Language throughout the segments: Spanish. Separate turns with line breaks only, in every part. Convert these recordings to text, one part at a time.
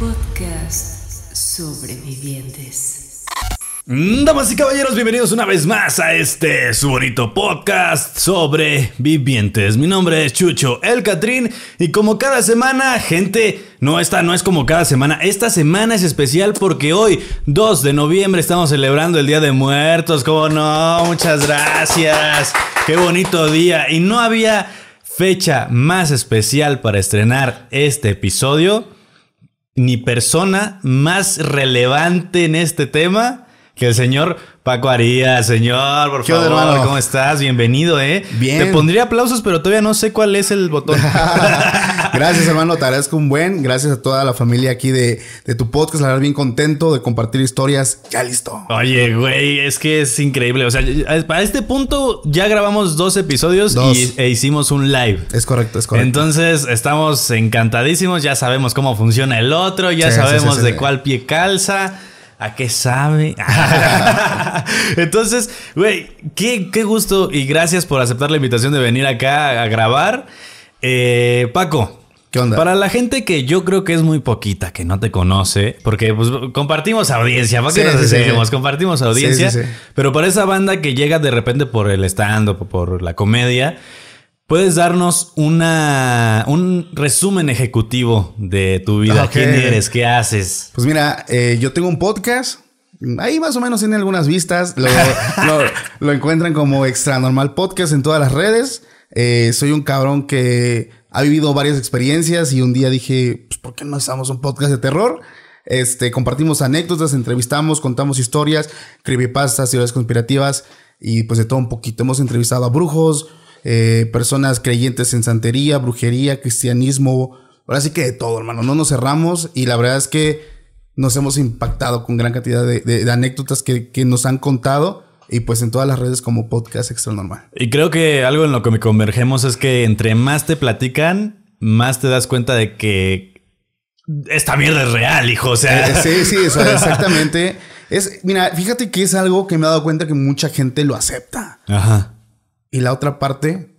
Podcast Sobrevivientes.
Damas y caballeros, bienvenidos una vez más a este su bonito podcast sobre vivientes. Mi nombre es Chucho El Catrín y como cada semana, gente, no esta no es como cada semana, esta semana es especial porque hoy, 2 de noviembre, estamos celebrando el Día de Muertos. ¿Cómo no? Muchas gracias. Qué bonito día y no había fecha más especial para estrenar este episodio ni persona más relevante en este tema que el señor Paco Arias, señor, por
¿Qué onda,
favor,
hermano?
¿cómo estás? Bienvenido, ¿eh?
Bien.
Te pondría aplausos, pero todavía no sé cuál es el botón.
Gracias, hermano. Te agradezco un buen. Gracias a toda la familia aquí de, de tu podcast. La verdad, bien contento de compartir historias. Ya listo.
Oye, güey, es que es increíble. O sea, para este punto ya grabamos dos episodios
Dos.
Y, e hicimos un live.
Es correcto, es correcto.
Entonces estamos encantadísimos, ya sabemos cómo funciona el otro, ya
Sí,
sabemos
sí, sí,
de cuál pie calza, a qué sabe. Entonces, güey, qué, qué gusto y gracias por aceptar la invitación de venir acá a grabar. Eh, Paco.
¿Qué onda?
Para la gente que yo creo que es muy poquita, que no te conoce, porque pues, compartimos audiencia, ¿para qué
Sí,
nos
sí.
Compartimos audiencia, pero para esa banda que llega de repente por el stand-up o por la comedia, ¿puedes darnos una, un resumen ejecutivo de tu vida? ¿Quién eres? ¿Qué haces?
Pues mira, eh, yo tengo un podcast. Ahí más o menos tiene algunas vistas. Lo, lo- lo encuentran como Extra Normal Podcast en todas las redes. Eh, soy un cabrón que ha vivido varias experiencias y un día dije, pues, ¿por qué no hacemos un podcast de terror? Este, compartimos anécdotas, entrevistamos, contamos historias, creepypastas, teorías conspirativas y pues de todo un poquito. Hemos entrevistado a brujos, eh, personas creyentes en santería, brujería, cristianismo. Ahora sí que de todo, hermano. No nos cerramos y la verdad es que nos hemos impactado con gran cantidad de, de- de anécdotas que, que nos han contado y pues en todas las redes como podcast extra normal.
Y creo que algo en lo que me convergemos es que entre más te platican, más te das cuenta de que esta mierda es real, hijo. O sea,
Eh, sí, sí, exactamente. Es, mira, fíjate que es algo que me he dado cuenta que mucha gente lo acepta.
Ajá.
Y la otra parte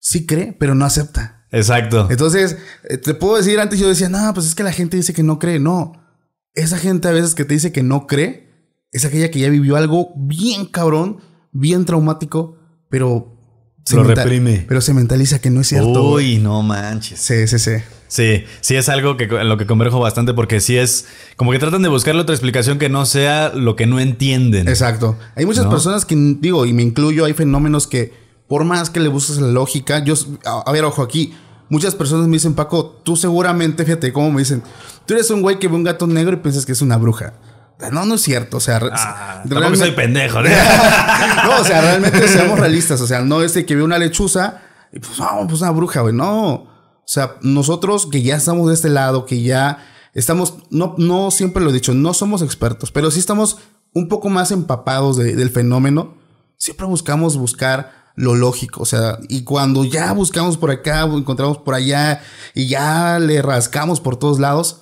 sí cree, pero no acepta.
Exacto.
Entonces, eh, te puedo decir, antes yo decía, no, pues es que la gente dice que no cree. No. Esa gente a veces que te dice que no cree es aquella que ya vivió algo bien cabrón, bien traumático, pero
Lo reprime.
Pero se mentaliza que no es cierto.
Uy, no manches.
Sí, sí, sí.
Sí, sí es algo que en lo que converjo bastante porque sí es como que tratan de buscarle otra explicación que no sea lo que no entienden.
Exacto. Hay muchas
¿No?
personas que, digo, y me incluyo, hay fenómenos que, por más que le busques la lógica, yo, a, a ver, ojo aquí, muchas personas me dicen, Paco, tú seguramente, fíjate cómo me dicen, tú eres un güey que ve un gato negro y piensas que es una bruja. No, no es cierto, o sea,
Ah,
realmente-
soy pendejo. ¿no?
no, o sea, realmente seamos realistas. O sea, no es de que ve una lechuza y pues, no, pues una bruja, güey. No. O sea, nosotros que ya estamos de este lado, que ya estamos, no, no siempre lo he dicho, no somos expertos, pero sí estamos un poco más empapados de- del fenómeno. Siempre buscamos buscar lo lógico, o sea, y cuando ya buscamos por acá, encontramos por allá y ya le rascamos por todos lados,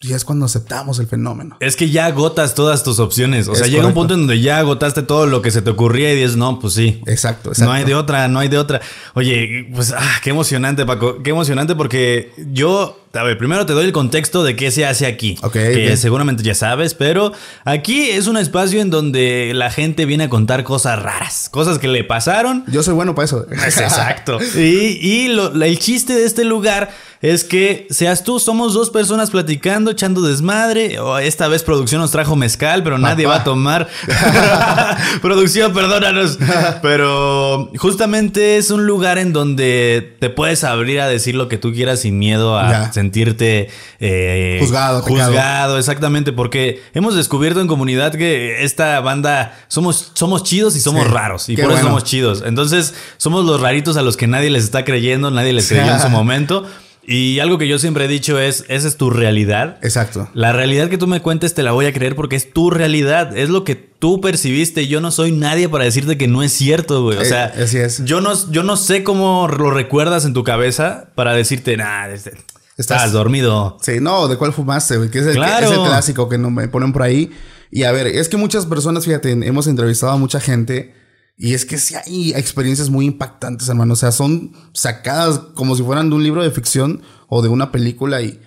ya es cuando aceptamos el fenómeno.
Es que ya agotas todas tus opciones. O sea, llega un punto en donde ya agotaste todo lo que se te ocurría y dices, no, pues sí.
Exacto, exacto.
No hay de otra, no hay de otra. Oye, pues, ah, qué emocionante, Paco. Qué emocionante porque yo, a ver, primero te doy el contexto de qué se hace aquí.
Ok,
Que seguramente ya sabes, pero aquí es un espacio en donde la gente viene a contar cosas raras, cosas que le pasaron.
Yo soy bueno para eso.
Es exacto. Y, y lo- el chiste de este lugar es que seas tú, somos dos personas platicando, echando desmadre. O esta vez producción nos trajo mezcal, pero nadie
Papá.
va a tomar. producción, perdónanos. Pero justamente es un lugar en donde te puedes abrir a decir lo que tú quieras sin miedo a
Ya.
Sentirte eh,
Juzgado,
juzgado, exactamente, porque hemos descubierto en comunidad que esta banda somos, somos chidos y somos
Sí.
raros. Y por eso
bueno.
somos chidos. Entonces, somos los raritos a los que nadie les está creyendo, nadie les creyó en su momento. Y algo que yo siempre he dicho es, esa es tu realidad.
Exacto.
La realidad que tú me cuentes te la voy a creer porque es tu realidad, es lo que tú percibiste. Yo no soy nadie para decirte que no es cierto, güey. O
Eh,
sea,
así es.
Yo, no, yo no sé cómo lo recuerdas en tu cabeza para decirte, nah, este, estás,
Estás-
dormido.
Sí, no, ¿de cuál fumaste, güey? Que es el,
Claro.
es el clásico que no me ponen por ahí. Y a ver, es que muchas personas, fíjate, hemos entrevistado a mucha gente y es que sí hay experiencias muy impactantes, hermano. O sea, son sacadas como si fueran de un libro de ficción o de una película y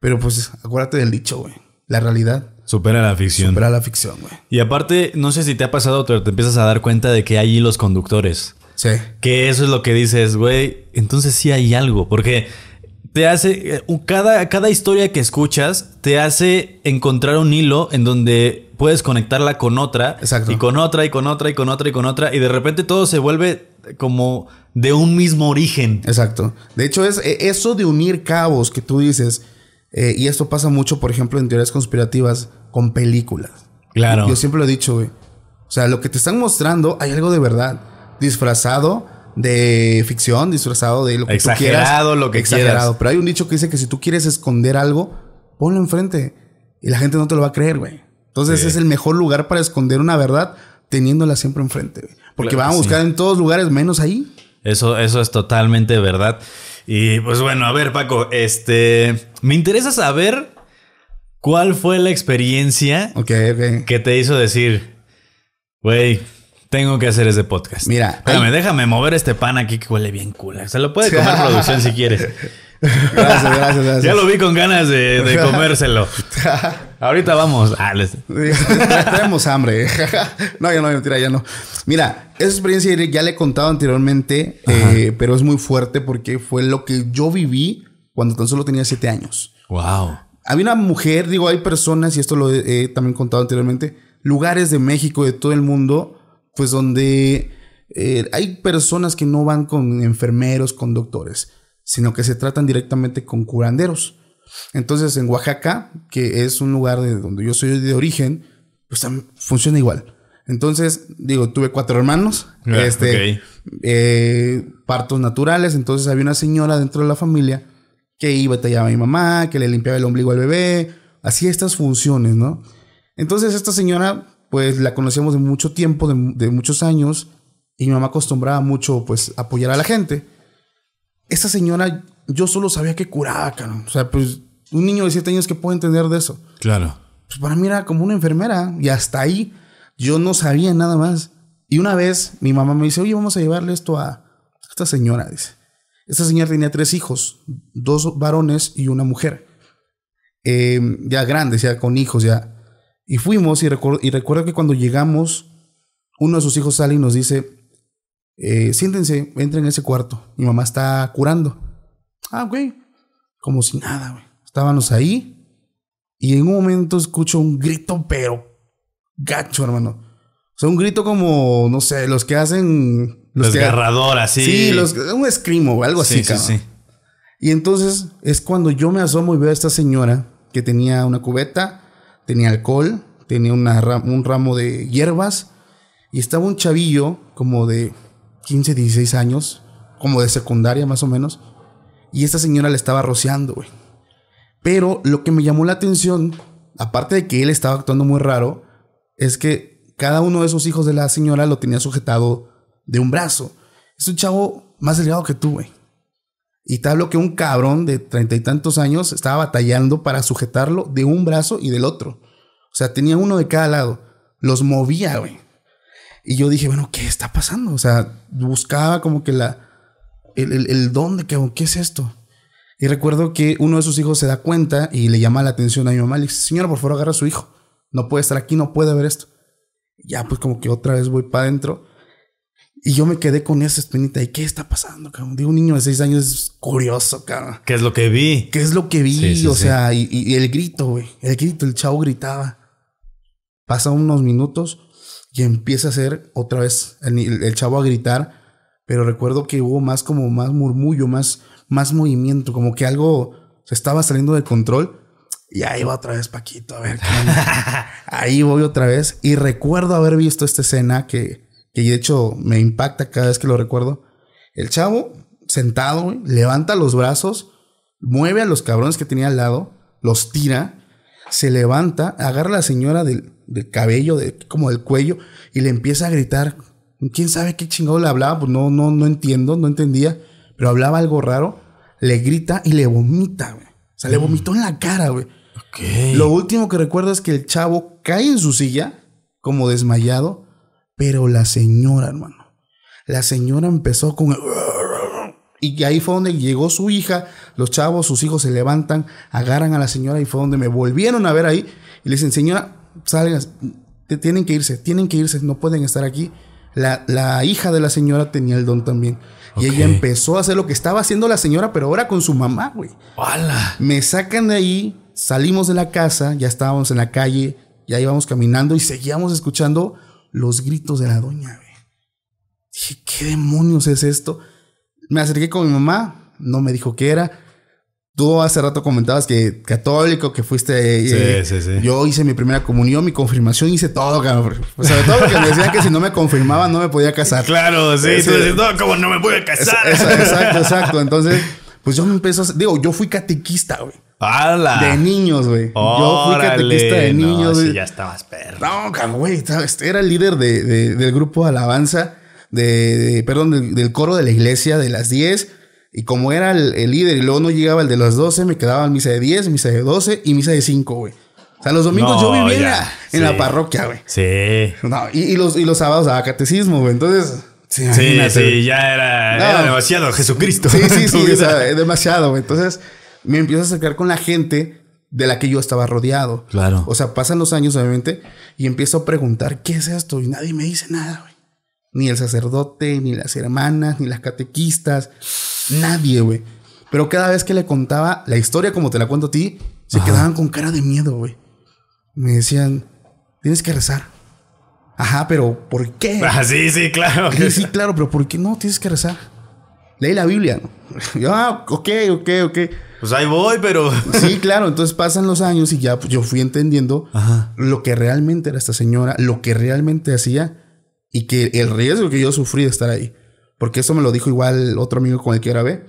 Pero pues acuérdate del dicho, güey. La realidad
Supera la ficción.
supera la ficción, güey.
Y aparte, no sé si te ha pasado, pero te empiezas a dar cuenta de que hay hilos conductores.
Sí.
Que eso es lo que dices, güey. Entonces sí hay algo. Porque te hace. eh, Cada, cada historia que escuchas te hace encontrar un hilo en donde puedes conectarla con otra.
Exacto.
Y con otra, y con otra, y con otra, y con otra. Y de repente todo se vuelve como de un mismo origen.
Exacto. De hecho, es eh, eso de unir cabos que tú dices, eh, y esto pasa mucho, por ejemplo, en teorías conspirativas con películas.
Claro.
Yo siempre lo he dicho, güey. O sea, lo que te están mostrando, hay algo de verdad. Disfrazado de ficción, disfrazado de lo que tú quieras.
Exagerado, lo que quieras.
Pero hay un dicho que dice que si tú quieres esconder algo, ponlo enfrente. Y la gente no te lo va a creer, güey. Entonces
Sí.
es el mejor lugar para esconder una verdad teniéndola siempre enfrente, güey. Porque
Claro
van a buscar
sí.
en todos lugares menos ahí.
Eso, eso es totalmente verdad. Y pues bueno, a ver, Paco, este. Me interesa saber cuál fue la experiencia
Ok, ok.
que te hizo decir, güey, tengo que hacer ese podcast.
Mira,
Espérame,
hay-
déjame mover este pan aquí que huele bien cool. Se lo puede comer producción si quieres.
Gracias, gracias, gracias.
Ya lo vi con ganas de, de comérselo. Ahorita vamos. Ah, les-
Tenemos hambre. no, ya no, mentira, ya no. Mira, esa experiencia ya le he contado anteriormente, eh, pero es muy fuerte porque fue lo que yo viví cuando tan solo tenía siete años.
Wow.
Había una mujer, digo, hay personas, y esto lo he, he también contado anteriormente, lugares de México, de todo el mundo, pues donde eh, hay personas que no van con enfermeros, con doctores, sino que se tratan directamente con curanderos. Entonces, en Oaxaca, que es un lugar de donde yo soy de origen, pues funciona igual. Entonces, digo, tuve cuatro hermanos,
Ah,
este, eh, partos naturales, entonces había una señora dentro de la familia que iba tallaba a mi mamá, que le limpiaba el ombligo al bebé, hacía estas funciones, ¿no? Entonces esta señora, pues la conocíamos de mucho tiempo, de, de muchos años, y mi mamá acostumbraba mucho, pues, apoyar a la gente. Esta señora, yo solo sabía que curaba, cabrón. O sea, pues, un niño de siete años que puede entender de eso.
Claro.
Pues para mí era como una enfermera, y hasta ahí yo no sabía nada más. Y una vez mi mamá me dice, oye, vamos a llevarle esto a esta señora, dice. Esta señora tenía tres hijos, dos varones y una mujer. Eh, ya grandes, ya con hijos, ya. Y fuimos y, recuerdo- y recuerdo que cuando llegamos, uno de sus hijos sale y nos dice, eh, siéntense, entren en ese cuarto. Mi mamá está curando. Ah, güey. Como si nada, güey. Estábamos ahí y en un momento escucho un grito, pero gacho, hermano. O sea, un grito como, no sé, los que hacen... Los
Desgarrador, así.
Sí, los, un escrimo, algo así,
Sí, sí,
cabrón.
sí.
Y entonces es cuando yo me asomo y veo a esta señora que tenía una cubeta, tenía alcohol, tenía un ramo de hierbas y estaba un chavillo como de 15, 16 años, como de secundaria más o menos, y esta señora le estaba rociando, güey. Pero lo que me llamó la atención, aparte de que él estaba actuando muy raro, es que cada uno de esos hijos de la señora lo tenía sujetado de un brazo. Es un chavo más delgado que tú, güey. Y te hablo que un cabrón de treinta y tantos años estaba batallando para sujetarlo de un brazo y del otro. O sea, tenía uno de cada lado. Los movía, güey. Y yo dije, bueno, ¿qué está pasando? O sea, buscaba como que la... El, el, don de ¿qué es esto? Y recuerdo que uno de sus hijos se da cuenta y le llama la atención a mi mamá. Le dice, señora, por favor, agarra a su hijo. No puede estar aquí, no puede ver esto. Ya, pues como que otra vez voy para adentro. Y yo me quedé con esa espinita. ¿Y qué está pasando, cabrón? Digo, un niño de seis años es curioso, cabrón.
¿Qué es lo que vi?
¿Qué es lo que vi?
Sí, sí,
o
sí.
sea, y, y el grito, güey. El grito, el chavo gritaba. Pasa unos minutos y empieza a hacer otra vez el, chavo a gritar. Pero recuerdo que hubo más como más murmullo, más, más movimiento, como que algo se estaba saliendo de control. Y ahí va otra vez Paquito, a ver. ahí voy otra vez. Y recuerdo haber visto esta escena que, que de hecho me impacta cada vez que lo recuerdo. El chavo sentado, levanta los brazos, mueve a los cabrones que tenía al lado, los tira, se levanta, agarra a la señora del, del cabello, de, como del cuello, y le empieza a gritar. ¿Quién sabe qué chingado le hablaba? Pues no, no, no entiendo, no entendía, pero hablaba algo raro. Le grita y le vomita, güey. O sea, le vomitó en la cara, güey. Lo último que recuerdo es que el chavo cae en su silla, como desmayado, pero la señora, hermano. La señora empezó con. Y ahí fue donde llegó su hija, los chavos, sus hijos se levantan, agarran a la señora y fue donde me volvieron a ver ahí y le dicen, señora, salgas, te- tienen que irse, tienen que irse, no pueden estar aquí. La, la hija de la señora tenía el don también. Y ella empezó a hacer lo que estaba haciendo la señora, pero ahora con su mamá, güey.
¡Hala!
Me sacan de ahí, salimos de la casa, ya estábamos en la calle, ya íbamos caminando y seguíamos escuchando los gritos de la doña, güey. Dije, ¿qué demonios es esto? Me acerqué con mi mamá, no me dijo qué era. Tú hace rato comentabas que católico, que fuiste... eh,
Sí, sí, sí.
Yo hice mi primera comunión, mi confirmación, hice todo, cabrón. Pues, sobre todo porque me decían que si no me confirmaba no me podía casar.
Claro, sí. Tú dices, no, ¿cómo no me voy a casar?
Esa- Exacto, exacto. Entonces, pues yo me empezó a... Digo, yo fui catequista, güey.
¡Hala!
De niños, güey. Yo fui catequista de niños,
No,
güey.
sí, ya estabas perro.
No, cabrón, güey. ¿sabes? Era el líder de, de- del grupo alabanza, de, de- perdón, del, del coro de la iglesia de las 10. Y como era el, el líder y luego no llegaba el de las 12, me quedaba en misa de 10, misa de 12 y misa de 5, güey. O sea, los domingos
No,
yo vivía en,
ya,
la, en
sí.
la parroquia, güey.
Sí.
No, y, y los, y los sábados daba catecismo, güey. Entonces, sí,
Sí, sí, ya era,
No.
era demasiado Jesucristo.
Sí, sí, sí, o sea, demasiado, güey. Entonces me empiezo a acercar con la gente de la que yo estaba rodeado.
Claro.
O sea, pasan los años, obviamente, y empiezo a preguntar, ¿qué es esto? Y nadie me dice nada, güey. Ni el sacerdote, ni las hermanas, ni las catequistas, nadie, güey. Pero cada vez que le contaba la historia, como te la cuento a ti, se
Ajá.
quedaban con cara de miedo, güey. Me decían, tienes que rezar. Ajá, pero ¿por qué?
Ah, sí, sí, claro.
Sí, sí, claro, pero ¿por qué no? Tienes que rezar. Leí la Biblia, ¿no? Yo, ah, ok, ok, ok.
Pues ahí voy, pero.
Sí, claro, entonces pasan los años y ya pues, yo fui entendiendo
Ajá.
lo que realmente era esta señora, lo que realmente hacía y que el riesgo que yo sufrí de estar ahí. Porque eso me lo dijo igual otro amigo con el que grabé.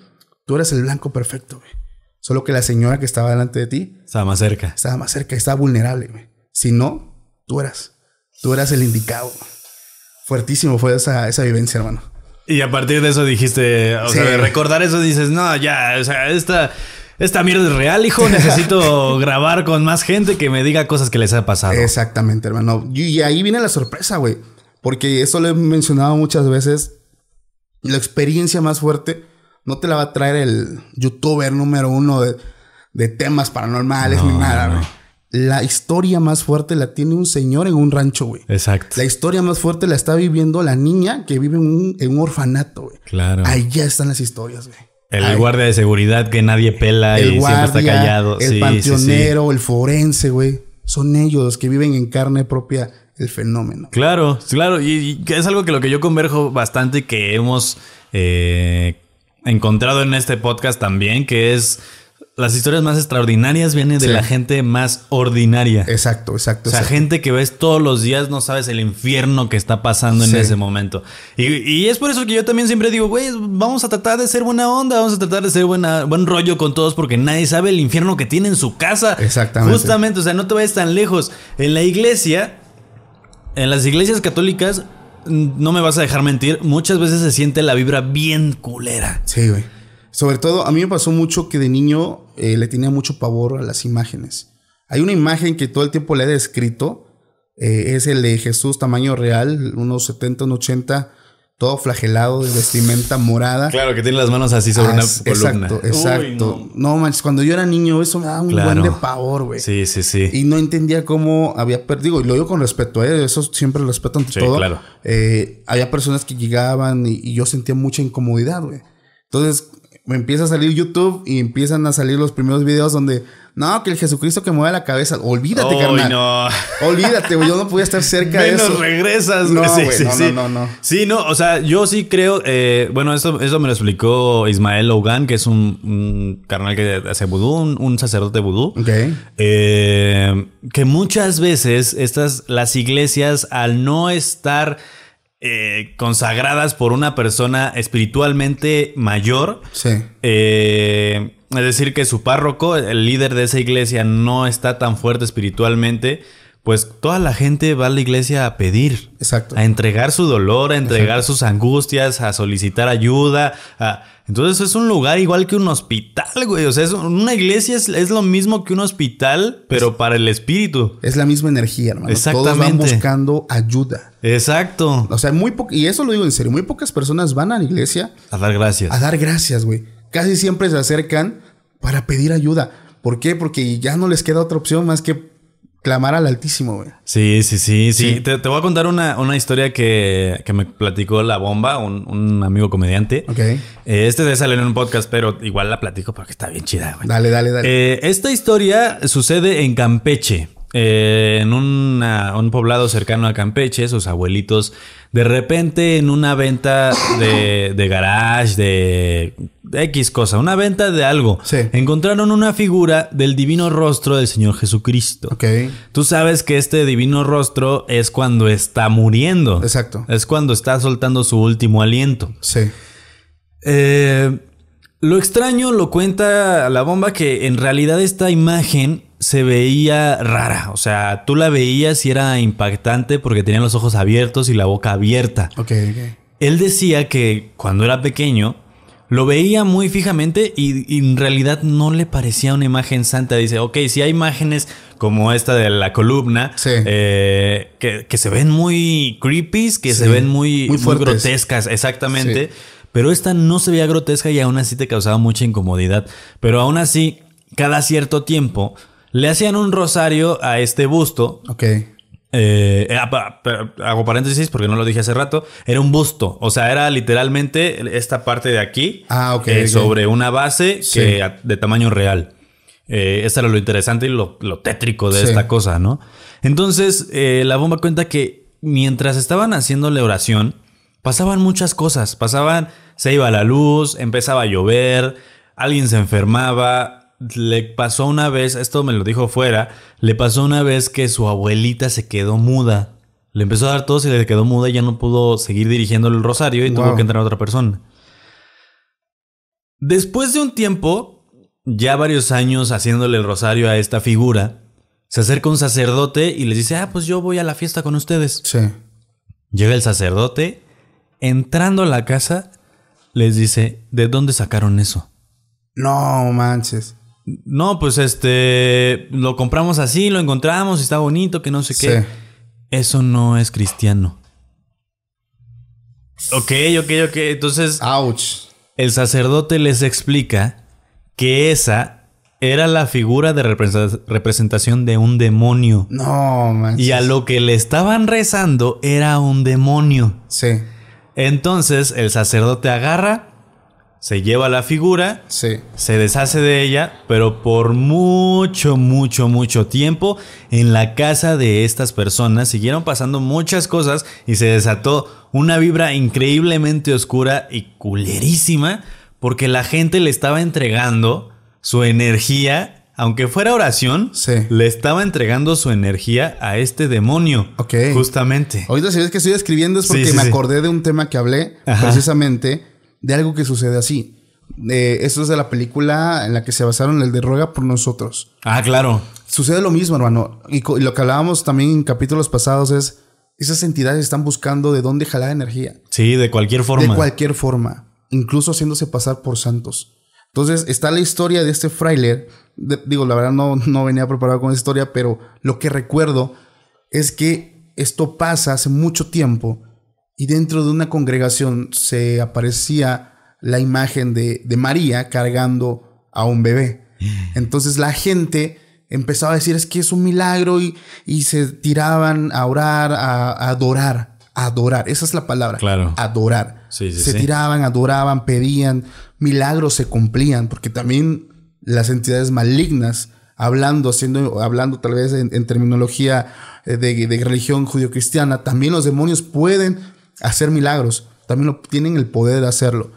Tú eres el blanco perfecto, güey. Solo que la señora que estaba delante de ti
Estaba más cerca.
estaba más cerca, estaba vulnerable, güey. Si no, tú eras. Tú eras el indicado. Fuertísimo fue esa, esa vivencia, hermano.
Y a partir de eso dijiste, o
Sí.
sea, de recordar eso dices, no, ya, o sea, esta, esta mierda es real, hijo. Necesito grabar con más gente que me diga cosas que les ha pasado.
Exactamente, hermano. Y, ahí viene la sorpresa, güey. Porque eso lo he mencionado muchas veces. La experiencia más fuerte no te la va a traer el youtuber número uno de, de temas paranormales ni
No,
nada,
no.
güey. La historia más fuerte la tiene un señor en un rancho, güey.
Exacto.
La historia más fuerte la está viviendo la niña que vive en un, en un orfanato, güey.
Claro.
Allá están las historias, güey.
El guardia de seguridad que nadie pela y siempre está callado.
el
Sí, sí, sí.
panteonero, el forense, güey. Son ellos los que viven en carne propia el fenómeno.
Claro, claro. Y, es algo que lo que yo converjo bastante y que hemos eh, encontrado en este podcast también, que es las historias más extraordinarias vienen de
Sí.
la gente más ordinaria.
Exacto, exacto.
O sea,
exacto.
gente que ves todos los días, no sabes el infierno que está pasando en ese momento. Y, y es por eso que yo también siempre digo, güey, vamos a tratar de ser buena onda, vamos a tratar de ser buena, buen rollo con todos, porque nadie sabe el infierno que tiene en su casa.
Exactamente.
Justamente, o sea, no te vayas tan lejos. En la iglesia, en las iglesias católicas, no me vas a dejar mentir, muchas veces se siente la vibra bien culera.
Sí, güey. Sobre todo, a mí me pasó mucho que de niño eh, le tenía mucho pavor a las imágenes. Hay una imagen que todo el tiempo le he descrito. eh, es el de Jesús tamaño real, unos 70, unos 80, todo flagelado de vestimenta morada.
Claro, que tiene las manos así sobre
Ah,
una
s-
columna.
Exacto,
Uy,
exacto. no. manches, cuando yo era niño eso me daba un
Claro.
buen de pavor, güey.
Sí, sí, sí.
Y no entendía cómo había perdido, y lo digo con respeto, ¿eh? eso siempre lo respeto ante
Sí,
todo.
claro.
Eh, había personas que llegaban y, y yo sentía mucha incomodidad, güey. Entonces empieza a salir YouTube y empiezan a salir los primeros videos donde, no, que el Jesucristo que mueve la cabeza, olvídate, carnal.
no.
Olvídate, güey, yo no podía estar cerca de eso.
regresas,
No.
Sí,
güey,
sí,
no,
sí.
no, no, no.
Sí, no, o sea, yo sí creo. eh, bueno, eso, eso me lo explicó Ismael Logan, que es un, un carnal que hace vudú, un, un sacerdote vudú.
Ok.
Eh, que muchas veces estas, las iglesias, al no estar eh, consagradas por una persona espiritualmente mayor,
Sí.
eh, es decir, que su párroco, el líder de esa iglesia, no está tan fuerte espiritualmente, pues toda la gente va a la iglesia a pedir.
Exacto.
A entregar su dolor, a entregar sus angustias, a solicitar ayuda. a- Entonces es un lugar igual que un hospital, güey. O sea, es- una iglesia es, es lo mismo que un hospital, pero para el espíritu.
Es la misma energía, hermano. Todos van
Exactamente.
buscando ayuda.
Exacto.
O sea, muy po- y eso lo digo en serio, muy pocas personas van a la iglesia
A dar gracias.
a dar gracias, güey. Casi siempre se acercan para pedir ayuda. ¿Por qué? Porque ya no les queda otra opción más que clamar al Altísimo, güey.
Sí, sí, sí, sí.
Sí.
Te, te voy a contar una, una historia que, que me platicó La Bomba, un, un amigo comediante.
Ok.
Eh, este de salir en un podcast, pero igual la platico porque está bien chida, güey.
Dale, dale, dale.
Eh, esta historia sucede en Campeche. Eh, en una- un poblado cercano a Campeche, sus abuelitos, de repente en una venta de, de garage, de X cosa, una venta de algo,
Sí.
encontraron una figura del divino rostro del Señor Jesucristo.
ok.
Tú sabes que este divino rostro es cuando está muriendo.
Exacto.
Es cuando está soltando su último aliento.
Sí.
Eh, lo extraño lo cuenta la bomba que en realidad esta imagen se veía rara. O sea, tú la veías y era impactante porque tenía los ojos abiertos y la boca abierta.
Ok, ok.
Él decía que cuando era pequeño lo veía muy fijamente y, y en realidad no le parecía una imagen santa. Dice, ok, si hay imágenes como esta de la columna
Sí.
eh, que, que se ven muy creepy, que se ven muy,
muy
grotescas, exactamente.
Sí.
Pero esta no se veía grotesca y aún así te causaba mucha incomodidad. Pero aún así, cada cierto tiempo le hacían un rosario a este busto
Ok.
eh, eh, hago paréntesis porque no lo dije hace rato. Era un busto. O sea, era literalmente esta parte de aquí.
Ah, ok,
eh,
ok.
Sobre una base
Sí.
que, a- de tamaño real. Eh, eso era lo interesante y lo, lo tétrico de
Sí.
esta cosa, ¿no? Entonces, eh, la bomba cuenta que mientras estaban haciéndole oración, pasaban muchas cosas. Pasaban, se iba la luz, empezaba a llover, alguien se enfermaba. Le pasó una vez, esto me lo dijo fuera, le pasó una vez que su abuelita se quedó muda. Le empezó a dar tos y le quedó muda y ya no pudo seguir dirigiendo el rosario y tuvo que entrar otra persona. Después de un tiempo, ya varios años haciéndole el rosario a esta figura, se acerca un sacerdote y les dice, ah, pues yo voy a la fiesta con ustedes.
Sí.
Llega el sacerdote, entrando a la casa, les dice, ¿de dónde sacaron eso?
No manches.
No, pues este, lo compramos así, lo encontramos, está bonito, que no sé qué.
Sí.
Eso no es cristiano. Ok, ok, ok. Entonces,
Ouch.
el sacerdote les explica que esa era la figura de representa- representación de un demonio.
No manches.
Y a lo que le estaban rezando era un demonio.
Sí.
Entonces el sacerdote agarra, se lleva la figura,
Sí.
se deshace de ella, pero por mucho, mucho, mucho tiempo en la casa de estas personas siguieron pasando muchas cosas y se desató una vibra increíblemente oscura y culerísima porque la gente le estaba entregando su energía, aunque fuera oración,
Sí.
le estaba entregando su energía a este demonio.
Ok.
Justamente.
Ahorita si ves que estoy escribiendo es porque
sí,
me acordé de un tema que hablé
Ajá.
precisamente de algo que sucede así. Eh, esto es de la película en la que se basaron el de Ruega por nosotros.
Ah, claro.
Sucede lo mismo, hermano. Y, lo que hablábamos también en capítulos pasados es, esas entidades están buscando de dónde jalar energía.
Sí, de cualquier forma.
De cualquier forma. Incluso haciéndose pasar por santos. Entonces está la historia de este frailer. De- digo, la verdad no, no venía preparado con esa historia, pero lo que recuerdo es que esto pasa hace mucho tiempo y dentro de una congregación se aparecía la imagen de, de María cargando a un bebé. Entonces la gente empezaba a decir es que es un milagro y, y se tiraban a orar, a, a adorar, a adorar. Esa es la palabra.
Claro.
Adorar.
Sí, sí,
se
sí.
tiraban, adoraban, pedían, milagros se cumplían, porque también las entidades malignas, hablando, haciendo, hablando tal vez en, en terminología eh, de, de religión judio-cristiana, también los demonios pueden hacer milagros, también lo, tienen el poder de hacerlo.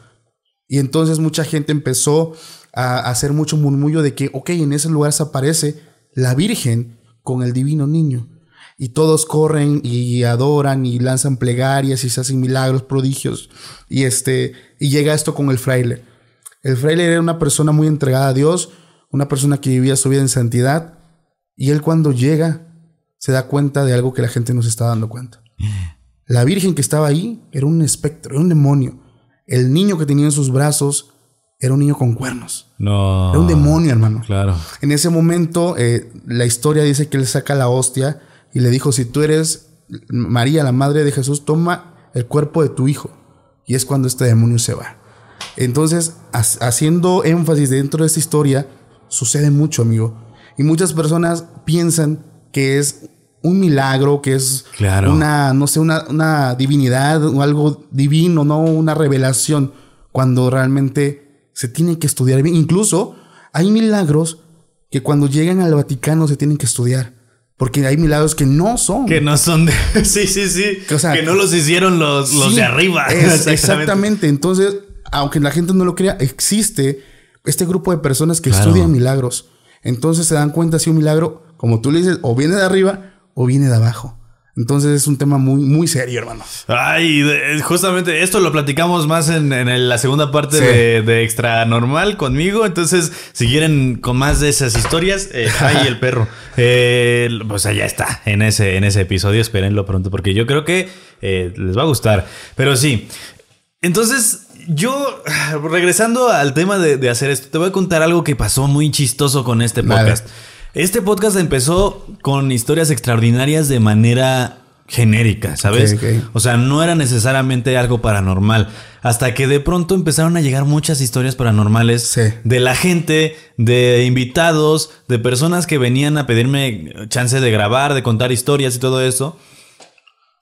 Y entonces mucha gente empezó a hacer mucho murmullo de que, ok, en ese lugar se aparece la Virgen con el divino niño. Y todos corren y adoran y lanzan plegarias y se hacen milagros, prodigios. Y, este, y llega esto con el fraile. El fraile era una persona muy entregada a Dios, una persona que vivía su vida en santidad. Y él cuando llega, se da cuenta de algo que la gente no se está dando cuenta. La virgen que estaba ahí era un espectro, era un demonio. El niño que tenía en sus brazos era un niño con cuernos.
No.
Era un demonio, hermano.
Claro.
En ese momento, eh, la historia dice que él saca la hostia y le dijo, si tú eres María, la madre de Jesús, toma el cuerpo de tu hijo. Y es cuando este demonio se va. Entonces, haciendo énfasis dentro de esta historia, sucede mucho, amigo. Y muchas personas piensan que es un milagro, que es una, no sé, una, una divinidad o algo divino, no una revelación, cuando realmente se tiene que estudiar bien. Incluso hay milagros que cuando llegan al Vaticano se tienen que estudiar. Porque hay milagros que no son.
Que no son de. sí, sí, sí. Que, no los hicieron los, los de arriba.
exactamente. Entonces, aunque la gente no lo crea, existe este grupo de personas que estudian milagros. Entonces se dan cuenta si un milagro, como tú le dices, o viene de arriba o viene de abajo. Entonces es un tema muy, muy serio, hermano.
Ay, justamente esto lo platicamos más en, la segunda parte de, Extra Normal conmigo. Entonces, si quieren con más de esas historias, eh, ay, el perro. Eh, pues allá está, en ese, en ese episodio. Espérenlo pronto, porque yo creo que eh, les va a gustar. Pero sí. Entonces, yo, regresando al tema de, hacer esto, te voy a contar algo que pasó muy chistoso con este podcast. Este podcast empezó con historias extraordinarias de manera genérica, ¿sabes? O sea, no era necesariamente algo paranormal. Hasta que de pronto empezaron a llegar muchas historias paranormales de la gente, de invitados, de personas que venían a pedirme chance de grabar, de contar historias y todo eso.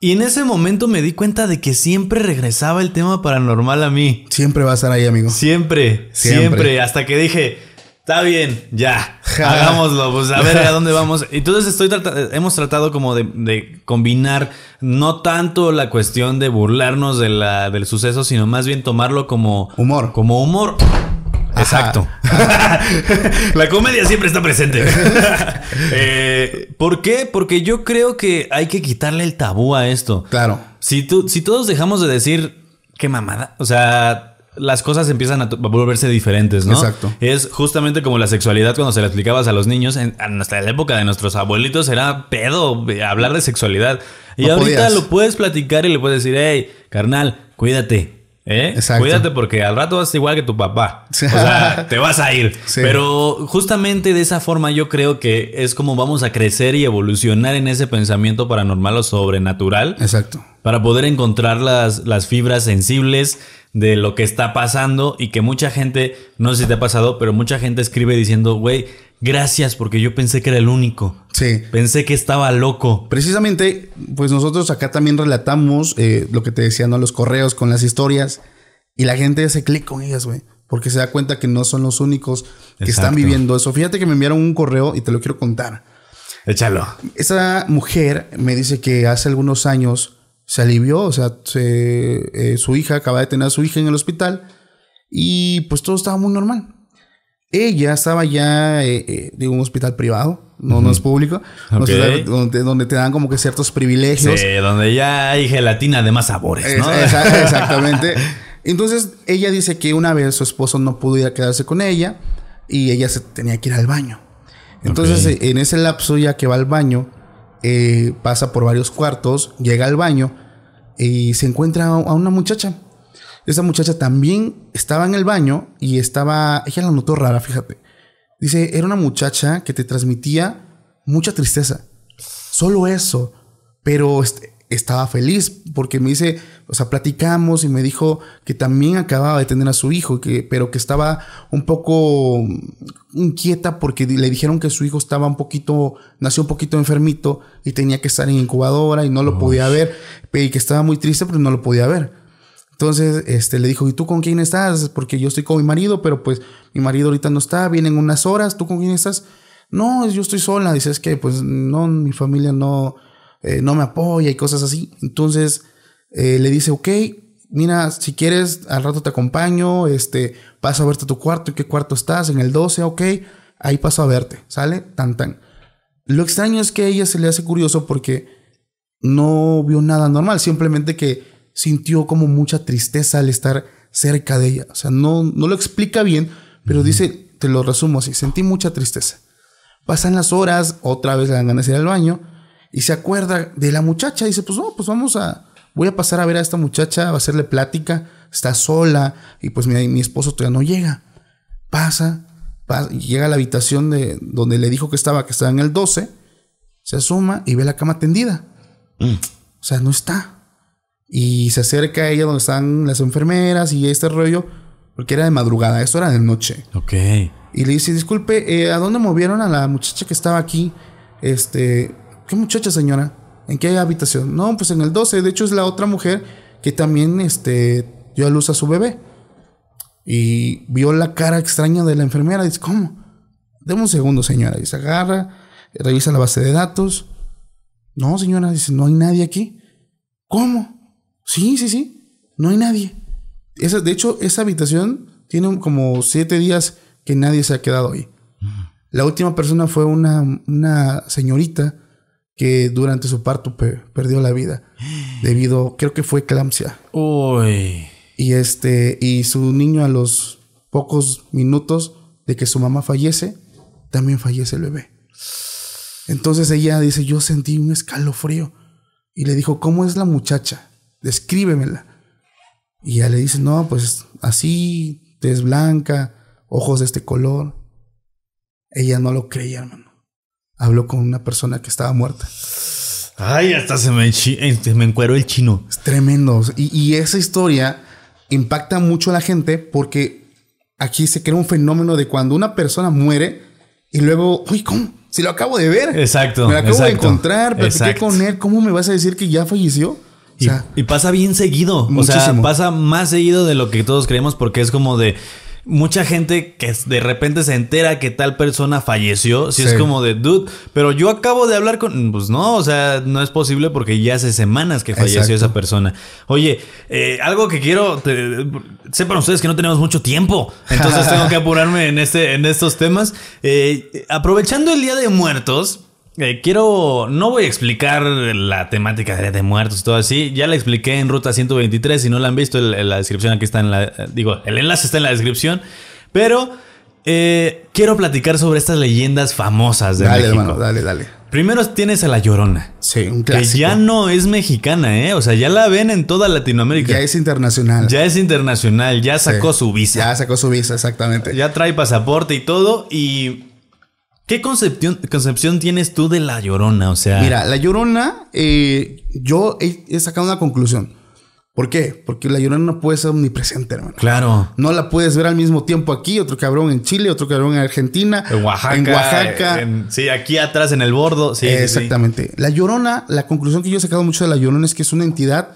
Y en ese momento me di cuenta de que siempre regresaba el tema paranormal a mí.
Siempre va a estar ahí, amigo.
Siempre, siempre. hasta que dije, está bien, ya, hagámoslo, pues a ver a dónde vamos. Entonces estoy hemos tratado como de, combinar no tanto la cuestión de burlarnos de la, del suceso, sino más bien tomarlo como
humor.
Como humor. Exacto. la comedia siempre está presente. Eh, ¿Por qué? Porque yo creo que hay que quitarle el tabú a esto.
Claro.
Si, tú, si todos dejamos de decir, qué mamada. O sea, las cosas empiezan a, volverse diferentes, ¿no?
Exacto.
Es justamente como la sexualidad cuando se la explicabas a los niños. En, hasta la época de nuestros abuelitos era pedo hablar de sexualidad. Y ahorita lo puedes platicar y le puedes decir, hey, carnal, cuídate. ¿Eh? Exacto. Cuídate porque al rato vas igual que tu papá. O sea, te vas a ir. Pero justamente de esa forma yo creo que es como vamos a crecer y evolucionar en ese pensamiento paranormal o sobrenatural.
Exacto.
Para poder encontrar las, las fibras sensibles de lo que está pasando y que mucha gente, no sé si te ha pasado, pero mucha gente escribe diciendo, güey, gracias porque yo pensé que era el único.
Sí.
Pensé que estaba loco.
Precisamente, pues nosotros acá también relatamos eh, lo que te decían, ¿no? Los correos con las historias y la gente hace clic con ellas, güey. Porque se da cuenta que no son los únicos que están viviendo eso. Fíjate que me enviaron un correo y te lo quiero contar.
Échalo.
Esa mujer me dice que hace algunos años se alivió, o sea, eh, su hija acaba de tener a su hija en el hospital y pues todo estaba muy normal. Ella estaba ya eh, eh, un hospital privado, no, no es público, donde, te dan como que ciertos privilegios.
Sí, donde ya hay gelatina de más sabores, ¿no?
exactamente. Entonces ella dice que una vez su esposo no pudo ir a quedarse con ella y ella se tenía que ir al baño. Entonces en ese lapso ya que va al baño, eh, pasa por varios cuartos, llega al baño y se encuentra a una muchacha. Esa muchacha también estaba en el baño y estaba, ella la notó rara, fíjate. Dice, era una muchacha que te transmitía mucha tristeza. Solo eso. Pero este, estaba feliz porque me dice, o sea, platicamos y me dijo que también acababa de tener a su hijo, que, pero que estaba un poco inquieta porque le dijeron que su hijo estaba un poquito, nació un poquito enfermito y tenía que estar en incubadora y no lo podía ver, y que estaba muy triste pero no lo podía ver. Entonces, este, le dijo, ¿y tú con quién estás? Porque yo estoy con mi marido, pero pues mi marido ahorita no está, vienen unas horas, ¿tú con quién estás? No, yo estoy sola. Dice, es que pues no, mi familia no, eh, no me apoya y cosas así. Entonces eh, le dice, ok, mira, si quieres, al rato te acompaño, este, paso a verte a tu cuarto, ¿en qué cuarto estás? En el 12, ok, ahí paso a verte, ¿sale? Tan, tan. Lo extraño es que a ella se le hace curioso porque no vio nada normal, simplemente que sintió como mucha tristeza al estar cerca de ella. O sea, no, no lo explica bien, pero dice, te lo resumo así, sentí mucha tristeza. Pasan las horas, otra vez le dan ganas de ir al baño y se acuerda de la muchacha. Dice, pues no, pues vamos a, voy a pasar a ver a esta muchacha, a hacerle plática. Está sola y pues mi, mi esposo todavía no llega. Pasa, pasa, llega a la habitación de donde le dijo que estaba, que estaba en el 12. Se asoma y ve la cama tendida. O sea, no está. Y se acerca a ella donde están las enfermeras y este rollo, porque era de madrugada, esto era de noche.
Ok.
Y le dice, disculpe, eh, ¿a dónde movieron a la muchacha que estaba aquí? Este, ¿qué muchacha, señora? ¿En qué habitación? No, pues en el 12. De hecho, es la otra mujer que también este, dio a luz a su bebé. Y vio la cara extraña de la enfermera. Dice, ¿cómo? Deme un segundo, señora. Dice, agarra, revisa la base de datos. No, señora, dice, no hay nadie aquí. ¿Cómo? Sí, sí, sí. No hay nadie. Esa, de hecho, esa habitación tiene como siete días que nadie se ha quedado ahí. La última persona fue una, una señorita que durante su parto pe- perdió la vida debido, creo que fue eclampsia.
Uy.
Y este, y su niño a los pocos minutos de que su mamá fallece, también fallece el bebé. Entonces ella dice, yo sentí un escalofrío. Y le dijo, ¿cómo es la muchacha? Descríbemela. Y ella le dice, no, pues así, tez blanca, ojos de este color. Ella no lo creía, hermano. Habló con una persona que estaba muerta.
Ay, hasta se me, eh, me encueró el chino.
Es tremendo. Y, y esa historia impacta mucho a la gente porque aquí se crea un fenómeno de cuando una persona muere y luego, uy, ¿cómo? Si lo acabo de ver.
Exacto,
Me lo acabo de encontrar, platiqué
exacto.
con él. ¿Cómo me vas a decir que ya falleció? O
Y,
sea,
y pasa bien seguido. O sea, pasa más seguido de lo que todos creemos porque es como de mucha gente que de repente se entera que tal persona falleció. Si es
Sí.
como de dude, pero yo acabo de hablar con. Pues no, o sea, no es posible porque ya hace semanas que falleció
Exacto.
esa persona. Oye, eh, algo que quiero. te- sepan ustedes que no tenemos mucho tiempo. Entonces tengo que apurarme en, este, en estos temas. Eh, aprovechando el Día de Muertos. Eh, quiero, no voy a explicar la temática de Muertos y todo así. Ya la expliqué en Ruta 123. Si no la han visto, el- el- la descripción aquí está en la. eh, Digo, el enlace está en la descripción. Pero eh, quiero platicar sobre estas leyendas famosas de
dale,
México.
hermano, dale, dale.
Primero tienes a La Llorona.
Sí, un
Que
clásico.
ya no es mexicana, ¿eh? O sea, ya la ven en toda Latinoamérica.
Ya es internacional.
Ya es internacional, ya sacó
Sí.
su visa.
Ya sacó su visa, exactamente.
Ya trae pasaporte y todo. ¿Y qué concepción, concepción tienes tú de la llorona? O sea,
Mira, la llorona, eh, yo he, he sacado una conclusión. ¿Por qué? Porque la llorona no puede ser omnipresente, hermano.
claro.
No la puedes ver al mismo tiempo aquí, otro cabrón en Chile, otro cabrón en Argentina,
En Oaxaca.
en Oaxaca.
en- sí, aquí atrás en el bordo. Sí, sí, sí.
Exactamente. La llorona, la conclusión que yo he sacado mucho de la llorona es que es una entidad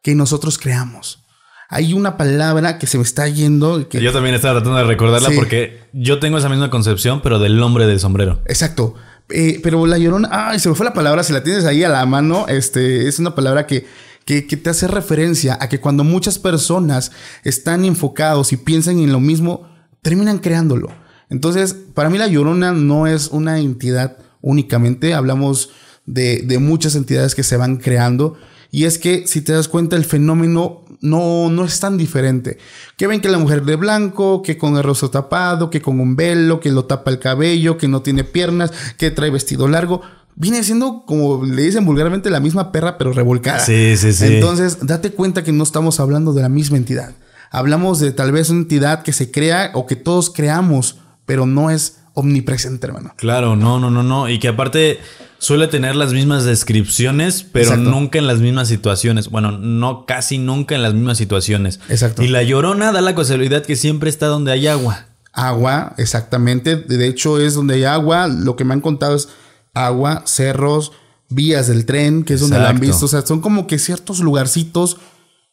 que nosotros creamos. Hay una palabra que se me está yendo. Que,
Yo también estaba tratando de recordarla
Sí.
porque yo tengo esa misma concepción, pero del hombre del sombrero.
Exacto. Eh, pero la llorona, ay, se me fue la palabra, si la tienes ahí a la mano, este, es una palabra que, que, que te hace referencia a que cuando muchas personas están enfocados y piensan en lo mismo, terminan creándolo. Entonces, para mí la llorona no es una entidad únicamente, hablamos de, de muchas entidades que se van creando. Y es que, si te das cuenta, el fenómeno no, no es tan diferente. Que ven que la mujer de blanco, que con el rostro tapado, que con un velo, que lo tapa el cabello, que no tiene piernas, que trae vestido largo. Viene siendo, como le dicen vulgarmente, la misma perra, pero revolcada.
Sí, sí, sí.
Entonces, date cuenta que no estamos hablando de la misma entidad. Hablamos de tal vez una entidad que se crea o que todos creamos, pero no es omnipresente, hermano.
Claro, no, no, no, no. Y que aparte suele tener las mismas descripciones, pero
Exacto.
nunca en las mismas situaciones. Bueno, no casi nunca en las mismas situaciones.
Exacto.
Y la llorona da la casualidad que siempre está donde hay agua.
Agua, exactamente. De hecho, es donde hay agua. Lo que me han contado es agua, cerros, vías del tren, que es donde la han visto. O sea, son como que ciertos lugarcitos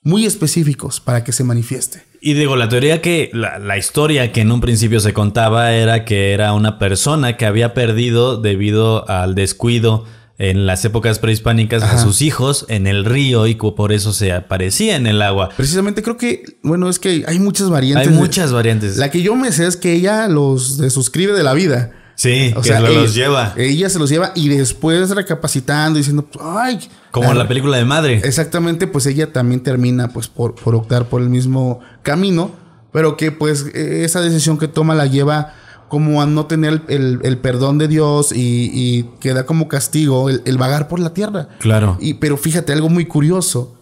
muy específicos para que se manifieste.
Y digo, la teoría que, la, la historia que en un principio se contaba era que era una persona que había perdido debido al descuido en las épocas prehispánicas a sus hijos en el río y por eso se aparecía en el agua.
Precisamente creo que, bueno, es que hay muchas variantes.
Hay muchas variantes.
La que yo me sé es que ella los desuscribe de la vida.
Sí,
O
que
sea,
lo-
ella,
los lleva.
Ella se los lleva y después recapacitando, diciendo, ay.
Como en la película de Madre.
Exactamente, pues ella también termina pues por, por optar por el mismo camino, pero que pues eh, esa decisión que toma la lleva como a no tener el, el perdón de Dios y, y, que da como castigo el, el, vagar por la tierra.
Claro.
Y, pero fíjate, algo muy curioso.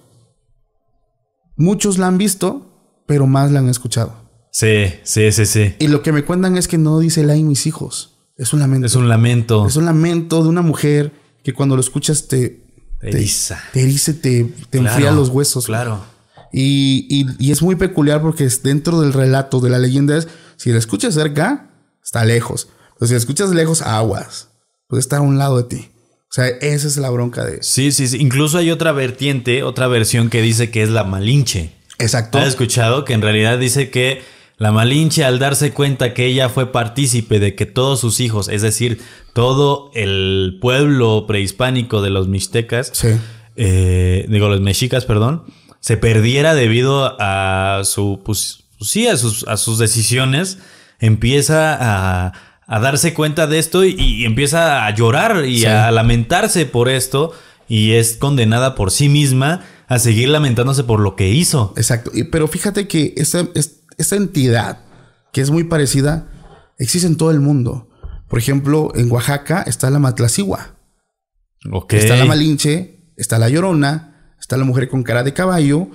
Muchos la han visto, pero más la han escuchado.
Sí, sí, sí, sí.
Y lo que me cuentan es que no dice la y mis hijos. Es un lamento.
Es un lamento.
Es un lamento de una mujer que cuando lo escuchas te...
Te eriza.
Te, te, te
Claro,
enfría los huesos.
Claro.
Y, y- y es muy peculiar porque es dentro del relato de la leyenda es, si la escuchas cerca, está lejos. Pero si la escuchas lejos, aguas. Puede estar a un lado de ti. O sea, esa es la bronca de...
Sí, sí, sí. Incluso hay otra vertiente, otra versión que dice que es la Malinche.
Exacto.
¿Has escuchado? Que en realidad dice que la Malinche, al darse cuenta que ella fue partícipe de que todos sus hijos, es decir, todo el pueblo prehispánico de los mixtecas,
Sí.
eh, digo, los mexicas, perdón, se perdiera debido a su, pues, sí, a sus, a sus decisiones, empieza a, a darse cuenta de esto y, y empieza a llorar y
Sí.
a lamentarse por esto y es condenada por sí misma a seguir lamentándose por lo que hizo.
Exacto. Y- pero fíjate que esa, es- esa entidad, que es muy parecida, existe en todo el mundo. Por ejemplo, en Oaxaca está la Matlacigua. Está la Malinche, está la Llorona, está la mujer con cara de caballo.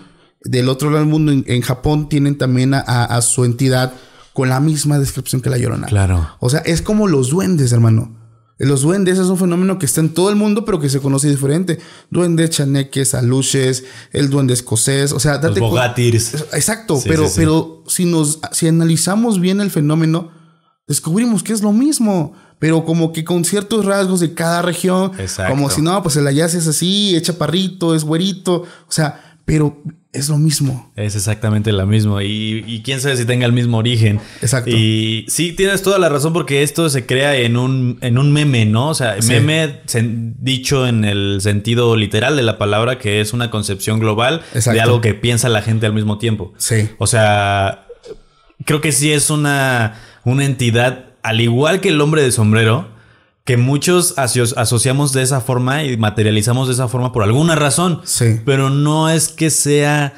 Del otro lado del mundo, en, en Japón, tienen también a, a- a su entidad con la misma descripción que la Llorona.
Claro.
O sea, es como los duendes, hermano. Los duendes es un fenómeno que está en todo el mundo, pero que se conoce diferente. Duendes, chaneques, aluches, el duende escocés. O sea,
Los
date cu-
bogatirs.
Exacto,
Sí,
pero,
sí, sí.
pero si nos si analizamos bien el fenómeno, descubrimos que es lo mismo, pero como que con ciertos rasgos de cada región,
Exacto.
como si no, pues el allá es así, es chaparrito, es güerito, o sea, pero es lo mismo.
Es exactamente la misma. Y, y quién sabe si tenga el mismo origen.
Exacto.
Y sí, tienes toda la razón porque esto se crea en un, en un meme, ¿no? O sea,
Sí.
meme dicho en el sentido literal de la palabra, que es una concepción global
Exacto.
de algo que piensa la gente al mismo tiempo.
Sí.
O sea, creo que sí es una, una entidad, al igual que el hombre de sombrero, que muchos aso- asociamos de esa forma y materializamos de esa forma por alguna razón.
Sí.
Pero no es que sea.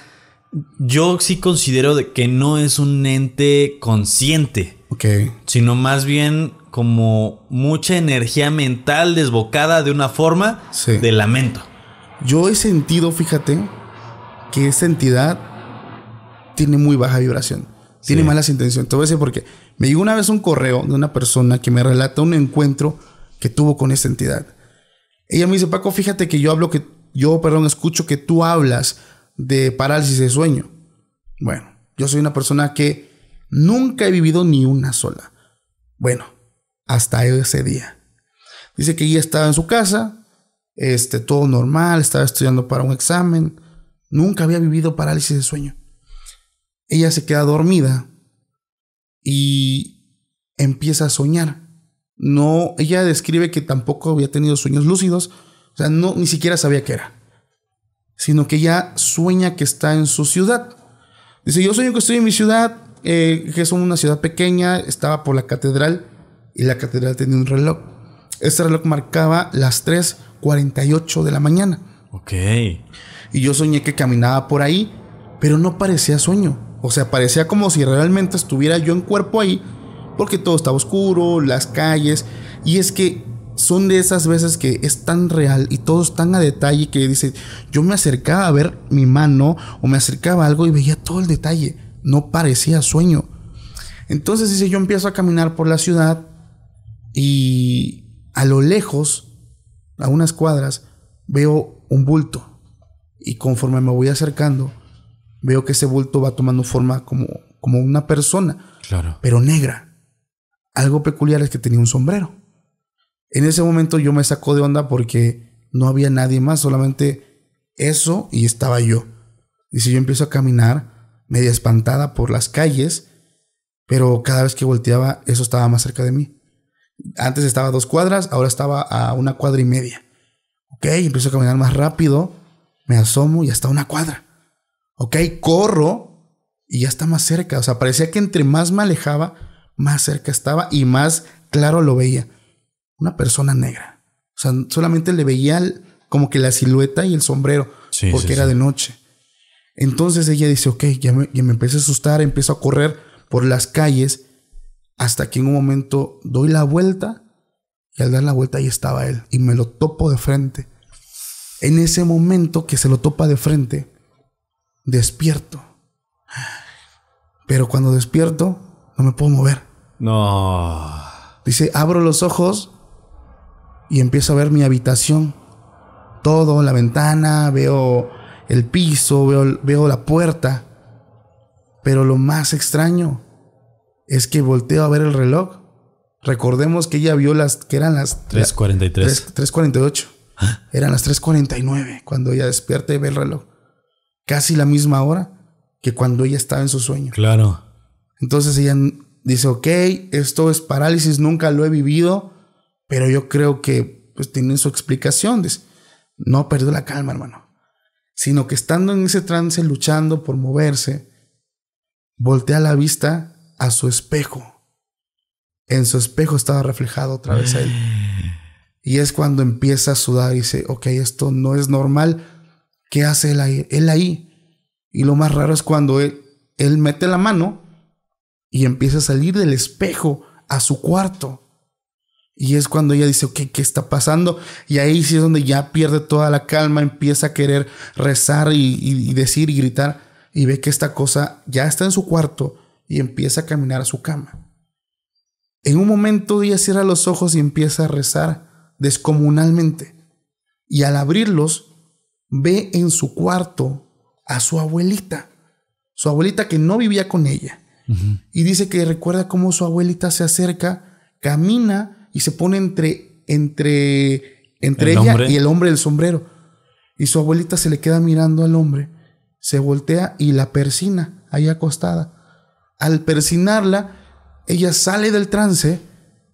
Yo sí considero de que no es un ente consciente,
Ok.
sino más bien como mucha energía mental desbocada de una forma
Sí.
de lamento.
Yo he sentido, fíjate, que esta entidad tiene muy baja vibración. Tiene
Sí.
malas intenciones. Te voy a decir porque me llegó una vez un correo de una persona que me relata un encuentro que tuvo con esta entidad. Ella me dice, Paco, fíjate que yo hablo que, yo, perdón, escucho que tú hablas de parálisis de sueño. Bueno, yo soy una persona que nunca he vivido ni una sola. Bueno, hasta ese día. Dice que ella estaba en su casa, este, todo normal, estaba estudiando para un examen, nunca había vivido parálisis de sueño. Ella se queda dormida y empieza a soñar. No, ella describe que tampoco había tenido sueños lúcidos, o sea, no, ni siquiera sabía qué era, sino que ella sueña que está en su ciudad. Dice, yo sueño que estoy en mi ciudad, eh, que es una ciudad pequeña, estaba por la catedral y la catedral tenía un reloj. Ese reloj marcaba las 3.48 de la mañana.
Ok.
Y yo soñé que caminaba por ahí, pero no parecía sueño. O sea, parecía como si realmente estuviera yo en cuerpo ahí, porque todo estaba oscuro, las calles. Y es que son de esas veces que es tan real y todo es tan a detalle que dice, yo me acercaba a ver mi mano o me acercaba a algo y veía todo el detalle. No parecía sueño. Entonces dice, yo empiezo a caminar por la ciudad y a lo lejos, a unas cuadras, veo un bulto. Y conforme me voy acercando, veo que ese bulto va tomando forma como, como una persona,
Claro.
pero negra. Algo peculiar es que tenía un sombrero. En ese momento yo me sacó de onda porque no había nadie más, solamente eso y estaba yo. Dice, yo empiezo a caminar, media espantada por las calles, pero cada vez que volteaba, eso estaba más cerca de mí. Antes estaba a dos cuadras, ahora estaba a una cuadra y media. Ok, empiezo a caminar más rápido, me asomo y hasta una cuadra. Ok, corro y ya está más cerca. O sea, parecía que entre más me alejaba, más cerca estaba y más claro lo veía. Una persona negra. O sea, solamente le veía el- como que la silueta y el sombrero,
Sí,
porque
sí,
era
sí.
de noche. Entonces ella dice, ok, ya me, ya me empecé a asustar, empiezo a correr por las calles Hasta que en un momento doy la vuelta y al dar la vuelta ahí estaba él y me lo topo de frente. En ese momento que se lo topa de frente, despierto. Pero cuando despierto, no me puedo mover.
No.
Dice, abro los ojos y empiezo a ver mi habitación. Todo, la ventana, veo el piso, veo, veo la puerta. Pero lo más extraño es que volteo a ver el reloj. Recordemos que ella vio las que eran las
3:43.
3:48. Eran las 3:49 cuando ella despierta y ve el reloj. Casi la misma hora que cuando ella estaba en su sueño.
Claro.
Entonces ella dice, ok, esto es parálisis, nunca lo he vivido, pero yo creo que pues tiene su explicación. Dice, no perdió la calma, hermano. Sino que estando en ese trance, luchando por moverse, voltea la vista a su espejo. En su espejo estaba reflejado otra vez él. Y es cuando empieza a sudar y dice, ok, esto no es normal. ¿Qué hace él ahí? Él ahí. Y lo más raro es cuando él, él mete la mano y empieza a salir del espejo a su cuarto. Y es cuando ella dice, ¿qué está pasando? Y ahí sí es donde ya pierde toda la calma, empieza a querer rezar y decir y gritar. Y ve que esta cosa ya está en su cuarto y empieza a caminar a su cama. En un momento ella cierra los ojos y empieza a rezar descomunalmente. Y al abrirlos, ve en su cuarto a su abuelita. Su abuelita que no vivía con ella. Y dice que recuerda cómo su abuelita se acerca, camina y se pone entre, entre, entre ella y el hombre del sombrero. Y su abuelita se le queda mirando al hombre, se voltea y la persina ahí acostada. Al persinarla, ella sale del trance,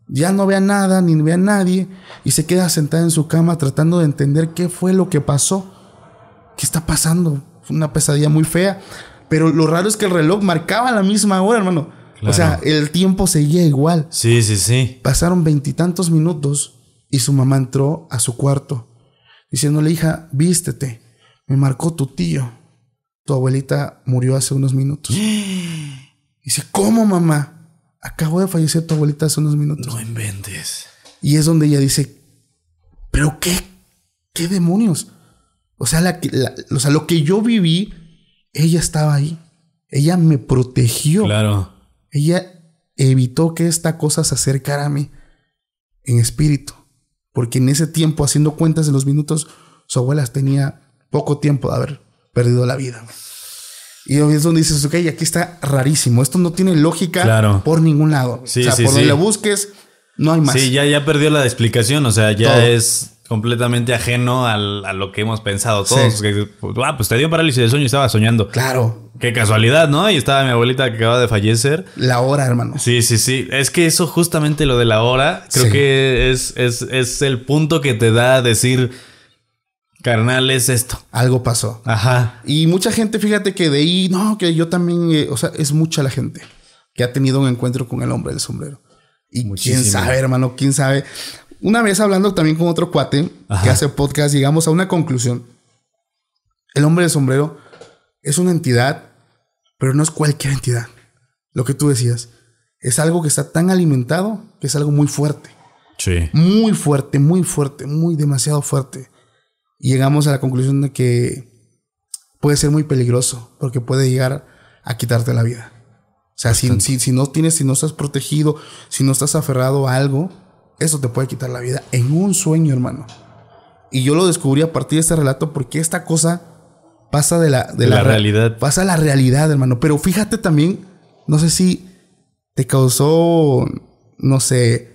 ya no ve a nada ni ve a nadie y se queda sentada en su cama tratando de entender qué fue lo que pasó. ¿Qué está pasando? Fue una pesadilla muy fea. Pero lo raro es que el reloj marcaba la misma hora, hermano. O sea, el tiempo seguía igual.
Sí, sí, sí.
Pasaron veintitantos minutos y su mamá entró a su cuarto diciéndole, hija, vístete. Me marcó tu tío. Tu abuelita murió hace unos minutos. Dice, ¿cómo, mamá? Acabó de fallecer tu abuelita hace unos minutos.
No inventes.
Y es donde ella dice, ¿pero qué? ¿Qué demonios? O sea, la, o sea, lo que yo viví ella estaba ahí. Ella me protegió.
Claro.
Ella evitó que esta cosa se acercara a mí en espíritu. Porque en ese tiempo, haciendo cuentas de los minutos, su abuela tenía poco tiempo de haber perdido la vida. Y es donde dices, ok, aquí está rarísimo. Esto no tiene lógica por ningún lado.
Sí,
o sea,
sí,
por
sí.
donde la busques, no hay más.
Sí, ya, ya perdió la explicación. O sea, ya
Todo.
es completamente ajeno al- a lo que hemos pensado todos.
Sí.
Que, pues, ah, pues te dio parálisis del sueño y estaba soñando.
Claro,
Qué casualidad, ¿no? Y estaba mi abuelita que acaba de fallecer.
la hora, hermano.
Sí, sí, sí. Es que eso justamente lo de la hora, creo
Sí.
que es, es, es el punto que te da a decir, carnal, es esto.
Algo pasó.
Ajá.
Y mucha gente, fíjate que de ahí, no, que yo también, eh, o sea, es mucha la gente que ha tenido un encuentro con el hombre del sombrero. Y
Muchísimo.
quién sabe, hermano, quién sabe. Una vez hablando también con otro cuate
Ajá.
que hace podcast, llegamos a una conclusión. El hombre del sombrero es una entidad, pero no es cualquier entidad. Lo que tú decías, es algo que está tan alimentado que es algo muy fuerte.
Sí.
Muy fuerte, muy fuerte, muy demasiado fuerte. Y llegamos a la conclusión de que puede ser muy peligroso porque puede llegar a quitarte la vida. O sea, si, si, si no tienes, si no estás protegido, si no estás aferrado a algo, eso te puede quitar la vida en un sueño, hermano. Y yo lo descubrí a partir de este relato porque esta cosa pasa de la, de
La
re-
realidad.
Pasa a la realidad, hermano. Pero fíjate también, no sé si te causó, no sé,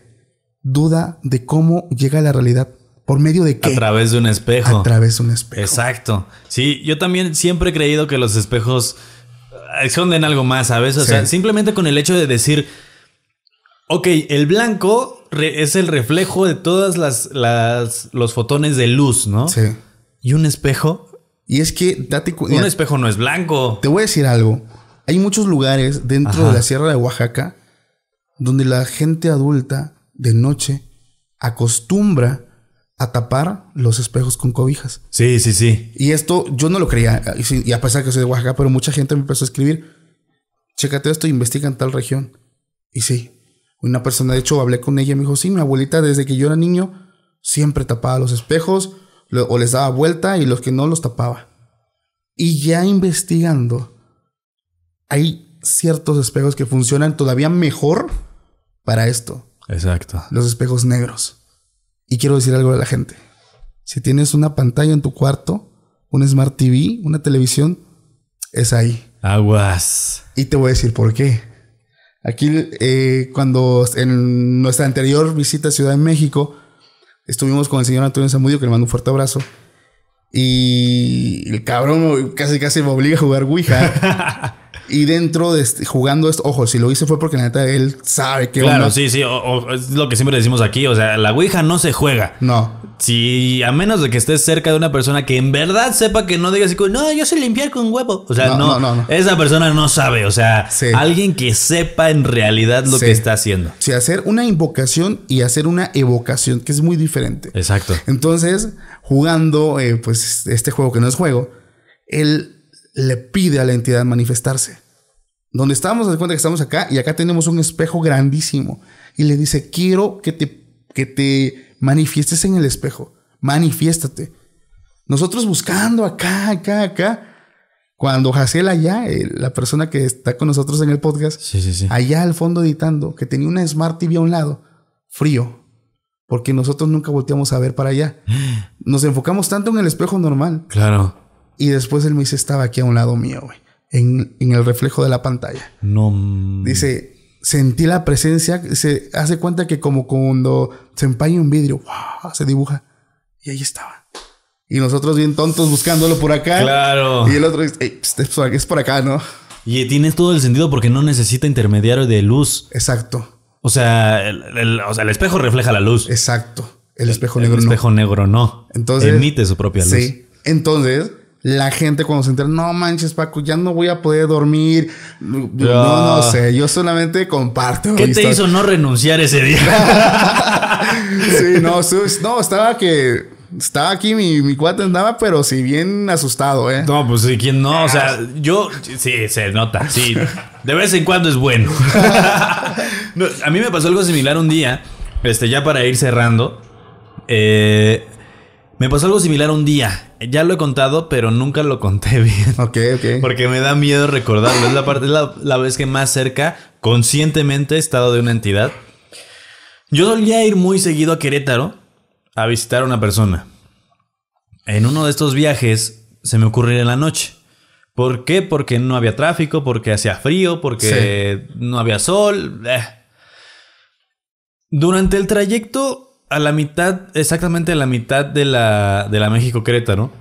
duda de cómo llega a la realidad. ¿Por medio de qué?
A través de un espejo.
A través de un espejo.
Exacto. Sí, yo también siempre he creído que los espejos eh, esconden algo más, ¿sabes? O
Sí.
sea, simplemente con el hecho de decir, ok, el blanco es el reflejo de todas las, las los fotones de luz, ¿no?
Sí.
Y un espejo,
Y es que, date
un espejo no es blanco.
te voy a decir algo. Hay muchos lugares dentro
Ajá.
de la Sierra de Oaxaca donde la gente adulta de noche acostumbra a tapar los espejos con cobijas.
Sí, sí, sí.
Y esto yo no lo creía, y a pesar que soy de Oaxaca, pero mucha gente me empezó a escribir, chécate esto, investiga en tal región. Y sí, Una persona, de hecho, hablé con ella y me dijo, sí, mi abuelita desde que yo era niño siempre tapaba los espejos lo- o les daba vuelta y los que no los tapaba. Y ya investigando, hay ciertos espejos que funcionan todavía mejor para esto.
Exacto.
Los espejos negros. Y quiero decir algo a la gente. Si tienes una pantalla en tu cuarto, un Smart TV, una televisión, es ahí.
Aguas.
Y te voy a decir por qué. Aquí, eh, cuando en nuestra anterior visita a Ciudad de México, estuvimos con el señor Antonio Zamudio, que le mando un fuerte abrazo. Y el cabrón casi casi me obliga a jugar Ouija. y dentro de este- jugando esto, ojo, si lo hice fue porque la neta él sabe que
Claro, sí, sí. o- o- es lo que siempre decimos aquí. O sea, la Ouija no se juega.
No,
Si a menos de que estés cerca de una persona que en verdad sepa que no diga así como, no, yo sé limpiar con huevo. O sea,
No,
no,
no,
esa persona no sabe. O sea,
Sí.
alguien que sepa en realidad lo
Sí.
que está haciendo.
Sí, hacer una invocación y hacer una evocación, que es muy diferente.
Exacto.
Entonces, jugando, eh, pues, este juego que no es juego, él le pide a la entidad manifestarse. Donde estamos, de cuenta que estamos acá y acá tenemos un espejo grandísimo. Y le dice, quiero que te, que te manifiestes en el espejo. Manifiéstate. Nosotros buscando acá, acá, acá. Cuando Haciel allá, eh, la persona que está con nosotros en el podcast,
Sí, sí, sí.
allá al fondo editando, que tenía una Smart TV a un lado, frío, porque nosotros nunca volteamos a ver para allá. Nos enfocamos tanto en el espejo normal.
Claro.
Y después él me dice, estaba aquí a un lado mío, güey, en, en el reflejo de la pantalla.
No.
Dice, sentí la presencia, se hace cuenta que como cuando se empaña un vidrio, se dibuja. Y ahí estaba. Y nosotros bien tontos buscándolo por acá.
Claro.
Y el otro dice, "Ey, pst, es por acá- ¿no?
Y tiene todo el sentido porque no necesita intermediario de luz.
Exacto,
O sea, el, el- o sea, el espejo refleja la luz.
exacto. El espejo
el
negro no.
espejo negro no.
Entonces,
Emite su propia luz.
Sí. Entonces, la gente cuando se entera, no manches, Paco, ya no voy a poder dormir. No, no, no sé, yo solamente comparto.
¿Qué te hizo no renunciar ese día?
Sí, no, no, estaba que. Estaba aquí, mi, mi cuate andaba, pero sí bien asustado, ¿eh?
No, pues sí, ¿quién no? O sea, yo sí, se nota. Sí, de vez en cuando es bueno. No, a mí me pasó algo similar un día, este, ya para ir cerrando. eh, me pasó algo similar un día. Ya lo he contado, pero nunca lo conté bien.
Ok, ok.
Porque me da miedo recordarlo. Es la parte, es la, la vez que más cerca, conscientemente, he estado de una entidad. Yo solía ir muy seguido a Querétaro a visitar a una persona. En uno de estos viajes se me ocurrió en la noche. ¿Por qué? Porque no había tráfico, porque hacía frío, porque no había sol. eh. Durante el trayecto, a la mitad, exactamente a la mitad de la, de la México Querétaro,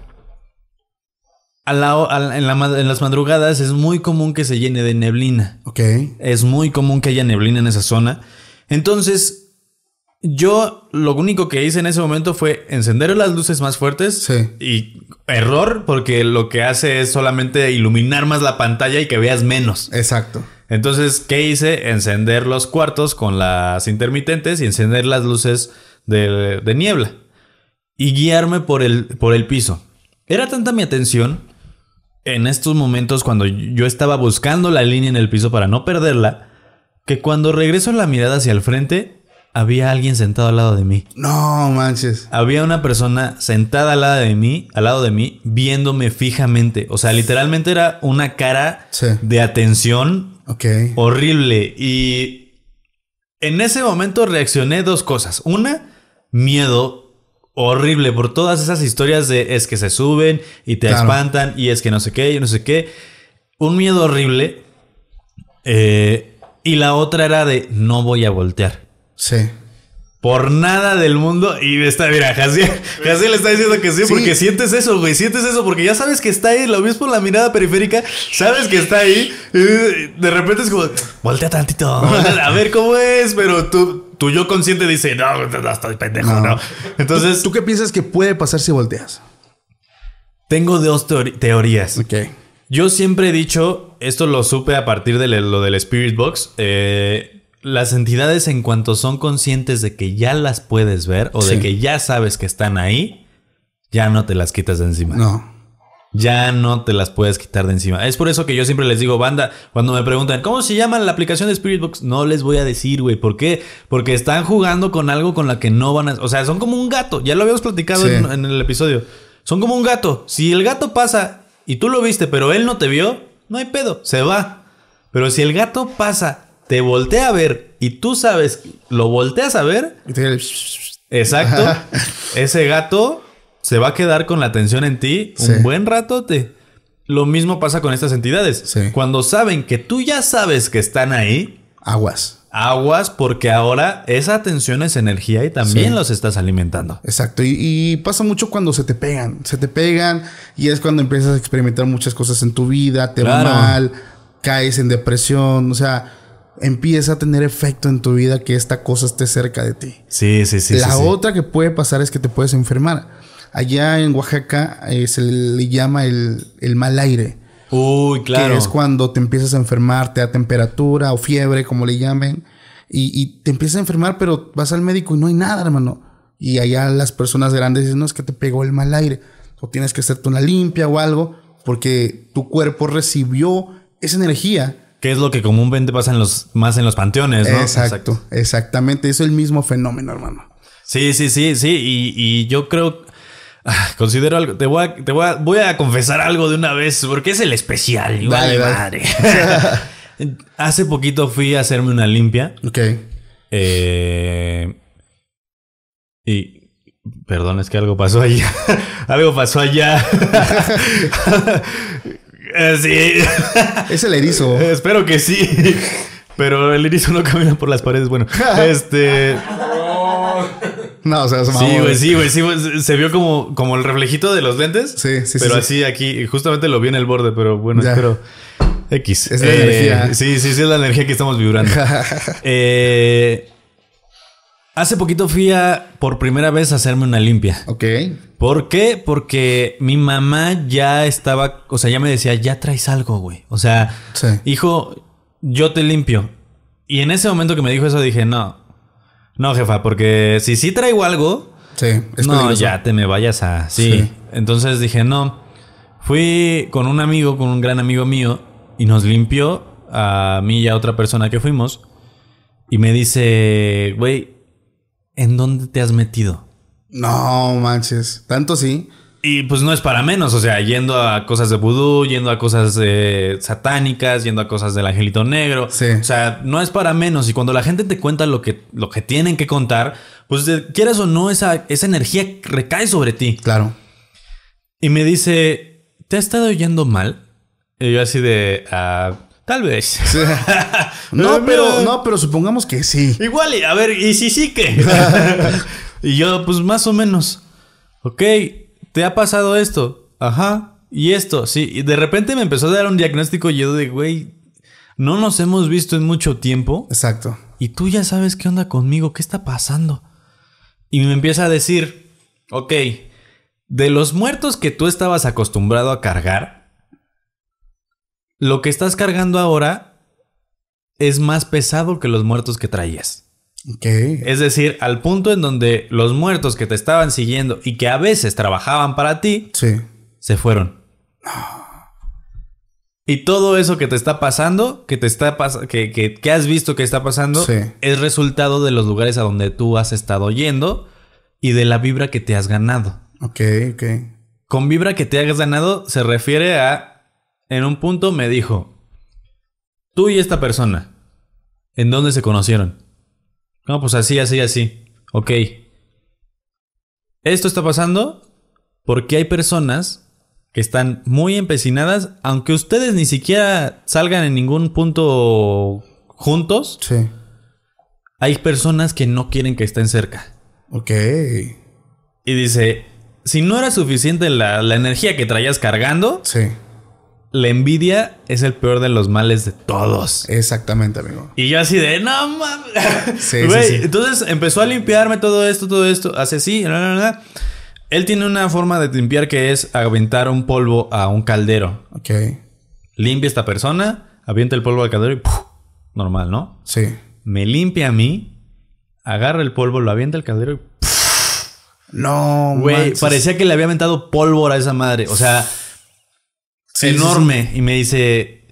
a la- a la- en, la en las madrugadas es muy común que se llene de neblina.
Ok.
Es muy común que haya neblina en esa zona. Entonces, yo lo único que hice en ese momento fue encender las luces más fuertes.
Sí.
Y error, porque lo que hace es solamente iluminar más la pantalla y que veas menos.
Exacto.
Entonces, ¿qué hice? Encender los cuartos con las intermitentes y encender las luces de, de niebla. Y guiarme por el, por el piso. Era tanta mi atención en estos momentos cuando yo estaba buscando la línea en el piso para no perderla, que cuando regreso la mirada hacia el frente, había alguien sentado al lado de mí.
No manches.
Había una persona sentada al lado de mí, al lado de mí, viéndome fijamente. O sea, literalmente era una cara
Sí.
de atención
Ok.
horrible. Y en ese momento reaccioné dos cosas. Una, miedo horrible por todas esas historias de es que se suben y te
Claro.
espantan y es que no sé qué y no sé qué. Un miedo horrible. Eh, y la otra era de no voy a voltear.
Sí.
Por nada del mundo. Y está, mira, Jaciel, Jaciel está diciendo que sí,
Sí.
porque sientes eso, güey. Sientes eso, porque ya sabes que está ahí, lo ves por la mirada periférica, sabes que está ahí. Y de repente es como, voltea tantito, voltea, a ver cómo es. Pero tú, tu yo consciente dice, no, no estoy pendejo,
No.
no. Entonces,
¿Tú qué piensas que puede pasar si volteas?
tengo dos teorías.
Ok.
Yo siempre he dicho, esto lo supe a partir de lo del Spirit Box, eh, las entidades en cuanto son conscientes de que ya las puedes ver o de que ya sabes que están ahí, ya no te las quitas de encima.
No.
Ya no te las puedes quitar de encima. Es por eso que yo siempre les digo, banda, cuando me preguntan, ¿cómo se llama la aplicación de Spirit Box? No les voy a decir, güey. ¿Por qué? Porque están jugando con algo con la que no van a... O sea, son como un gato. Ya lo habíamos platicado
Sí.
en, en el episodio. Son como un gato. Si el gato pasa y tú lo viste, pero él no te vio, no hay pedo. Se va. Pero si el gato pasa, te voltea a ver y tú sabes, lo volteas a ver, Exacto. Ese gato se va a quedar con la atención en ti
Sí.
un buen ratote. Lo mismo pasa con estas entidades.
Sí.
Cuando saben que tú ya sabes que están ahí,
Aguas.
aguas porque ahora esa atención es energía y también
Sí.
los estás alimentando.
Exacto. Y, y pasa mucho cuando se te pegan. Se te pegan y es cuando empiezas a experimentar muchas cosas en tu vida, te
Claro.
va mal, caes en depresión. O sea, empieza a tener efecto en tu vida que esta cosa esté cerca de ti.
Sí, sí, sí.
la
sí, sí.
otra que puede pasar es que te puedes enfermar. Allá en Oaxaca eh, se le llama el, el mal aire.
Uy, claro.
Que es cuando te empiezas a enfermar, te da temperatura o fiebre, como le llamen. Y, y te empiezas a enfermar, pero vas al médico y no hay nada, hermano. Y allá las personas grandes dicen, no, es que te pegó el mal aire. O tienes que hacerte una limpia o algo, porque tu cuerpo recibió esa energía.
Que es lo que comúnmente pasa en los, más en los panteones, ¿no?
Exacto, exactamente. Es el mismo fenómeno, hermano.
Sí, sí, sí, sí. Y, y yo creo. Ah, Considero algo. Te voy a, te voy a, voy a confesar algo de una vez. Porque es el especial.
Dale,
vale
dale.
madre. Hace poquito fui a hacerme una limpia.
Ok.
eh, y. Perdón, es que algo pasó allá. algo pasó allá. Eh, sí.
Es el erizo.
Espero que sí. Pero el erizo no camina por las paredes. Bueno, este.
No, o sea, se
Sí, güey, sí, güey, sí, güey. Se vio como, como el reflejito de los lentes.
Sí, sí, sí,
Pero
sí.
así aquí, justamente lo vi en el borde, pero bueno,
Ya.
espero. X.
Es la energía.
Sí, sí, sí, es la energía que estamos vibrando. Eh, hace poquito fui a, por primera vez, a hacerme una limpia.
Ok.
¿Por qué? Porque mi mamá ya estaba, o sea, ya me decía, ya traes algo, güey. O sea,
Sí.
hijo, yo te limpio. Y en ese momento que me dijo eso dije, no, no, jefa, porque si sí traigo algo,
Sí, es
no,
peligroso.
ya te me vayas a... Sí.
Sí.
Entonces dije, no. Fui con un amigo, con un gran amigo mío, y nos limpió a mí y a otra persona que fuimos. Y me dice, güey, ¿en dónde te has metido?
No manches. Tanto sí.
Y pues no es para menos, o sea, yendo a cosas de vudú, yendo a cosas eh, satánicas, yendo a cosas del angelito negro.
Sí.
O sea, no es para menos. Y cuando la gente te cuenta lo que, lo que tienen que contar, pues quieras o no, esa, esa energía recae sobre ti.
Claro.
Y me dice, ¿te ha estado yendo mal? Y yo así de, "Ah, tal vez.
No, pero, no, pero supongamos que sí.
Igual, y a ver, ¿y si sí que? y yo, pues más o menos. Ok, ¿te ha pasado esto? Ajá. Y esto, sí. Y de repente me empezó a dar un diagnóstico y yo de, güey, no nos hemos visto en mucho tiempo.
Exacto.
Y tú ya sabes qué onda conmigo, qué está pasando. Y me empieza a decir, ok, de los muertos que tú estabas acostumbrado a cargar, lo que estás cargando ahora es más pesado que los muertos que traías. Es decir, al punto en donde los muertos que te estaban siguiendo y que a veces trabajaban para ti,
Sí.
se fueron. Y todo eso que te está pasando, que te está pas- que, que- que has visto que está pasando,
Sí.
es resultado de los lugares a donde tú has estado yendo y de la vibra que te has ganado.
Ok, ok.
Con vibra que te has ganado se refiere a, en un punto me dijo, tú y esta persona, ¿en dónde se conocieron? No, pues así, así, así. Ok. Esto está pasando porque hay personas que están muy empecinadas, aunque ustedes ni siquiera salgan en ningún punto juntos,
Sí.
hay personas que no quieren que estén cerca.
Ok.
Y dice, si no era suficiente la, la energía que traías cargando,
Sí.
La envidia es el peor de los males de todos.
Exactamente, amigo.
Y yo así de, no mames.
Sí, sí, sí.
Entonces empezó a limpiarme todo esto, todo esto. Hace así, bla, bla, bla. Él tiene una forma de limpiar que es aventar un polvo a un caldero.
Ok.
Limpia esta persona, avienta el polvo al caldero y ¡puf! normal, ¿no?
Sí.
Me limpia a mí, agarra el polvo, lo avienta al caldero y
No,
Güey, parecía que le había aventado pólvora a esa madre. O sea,
Sí,
enorme y me dice,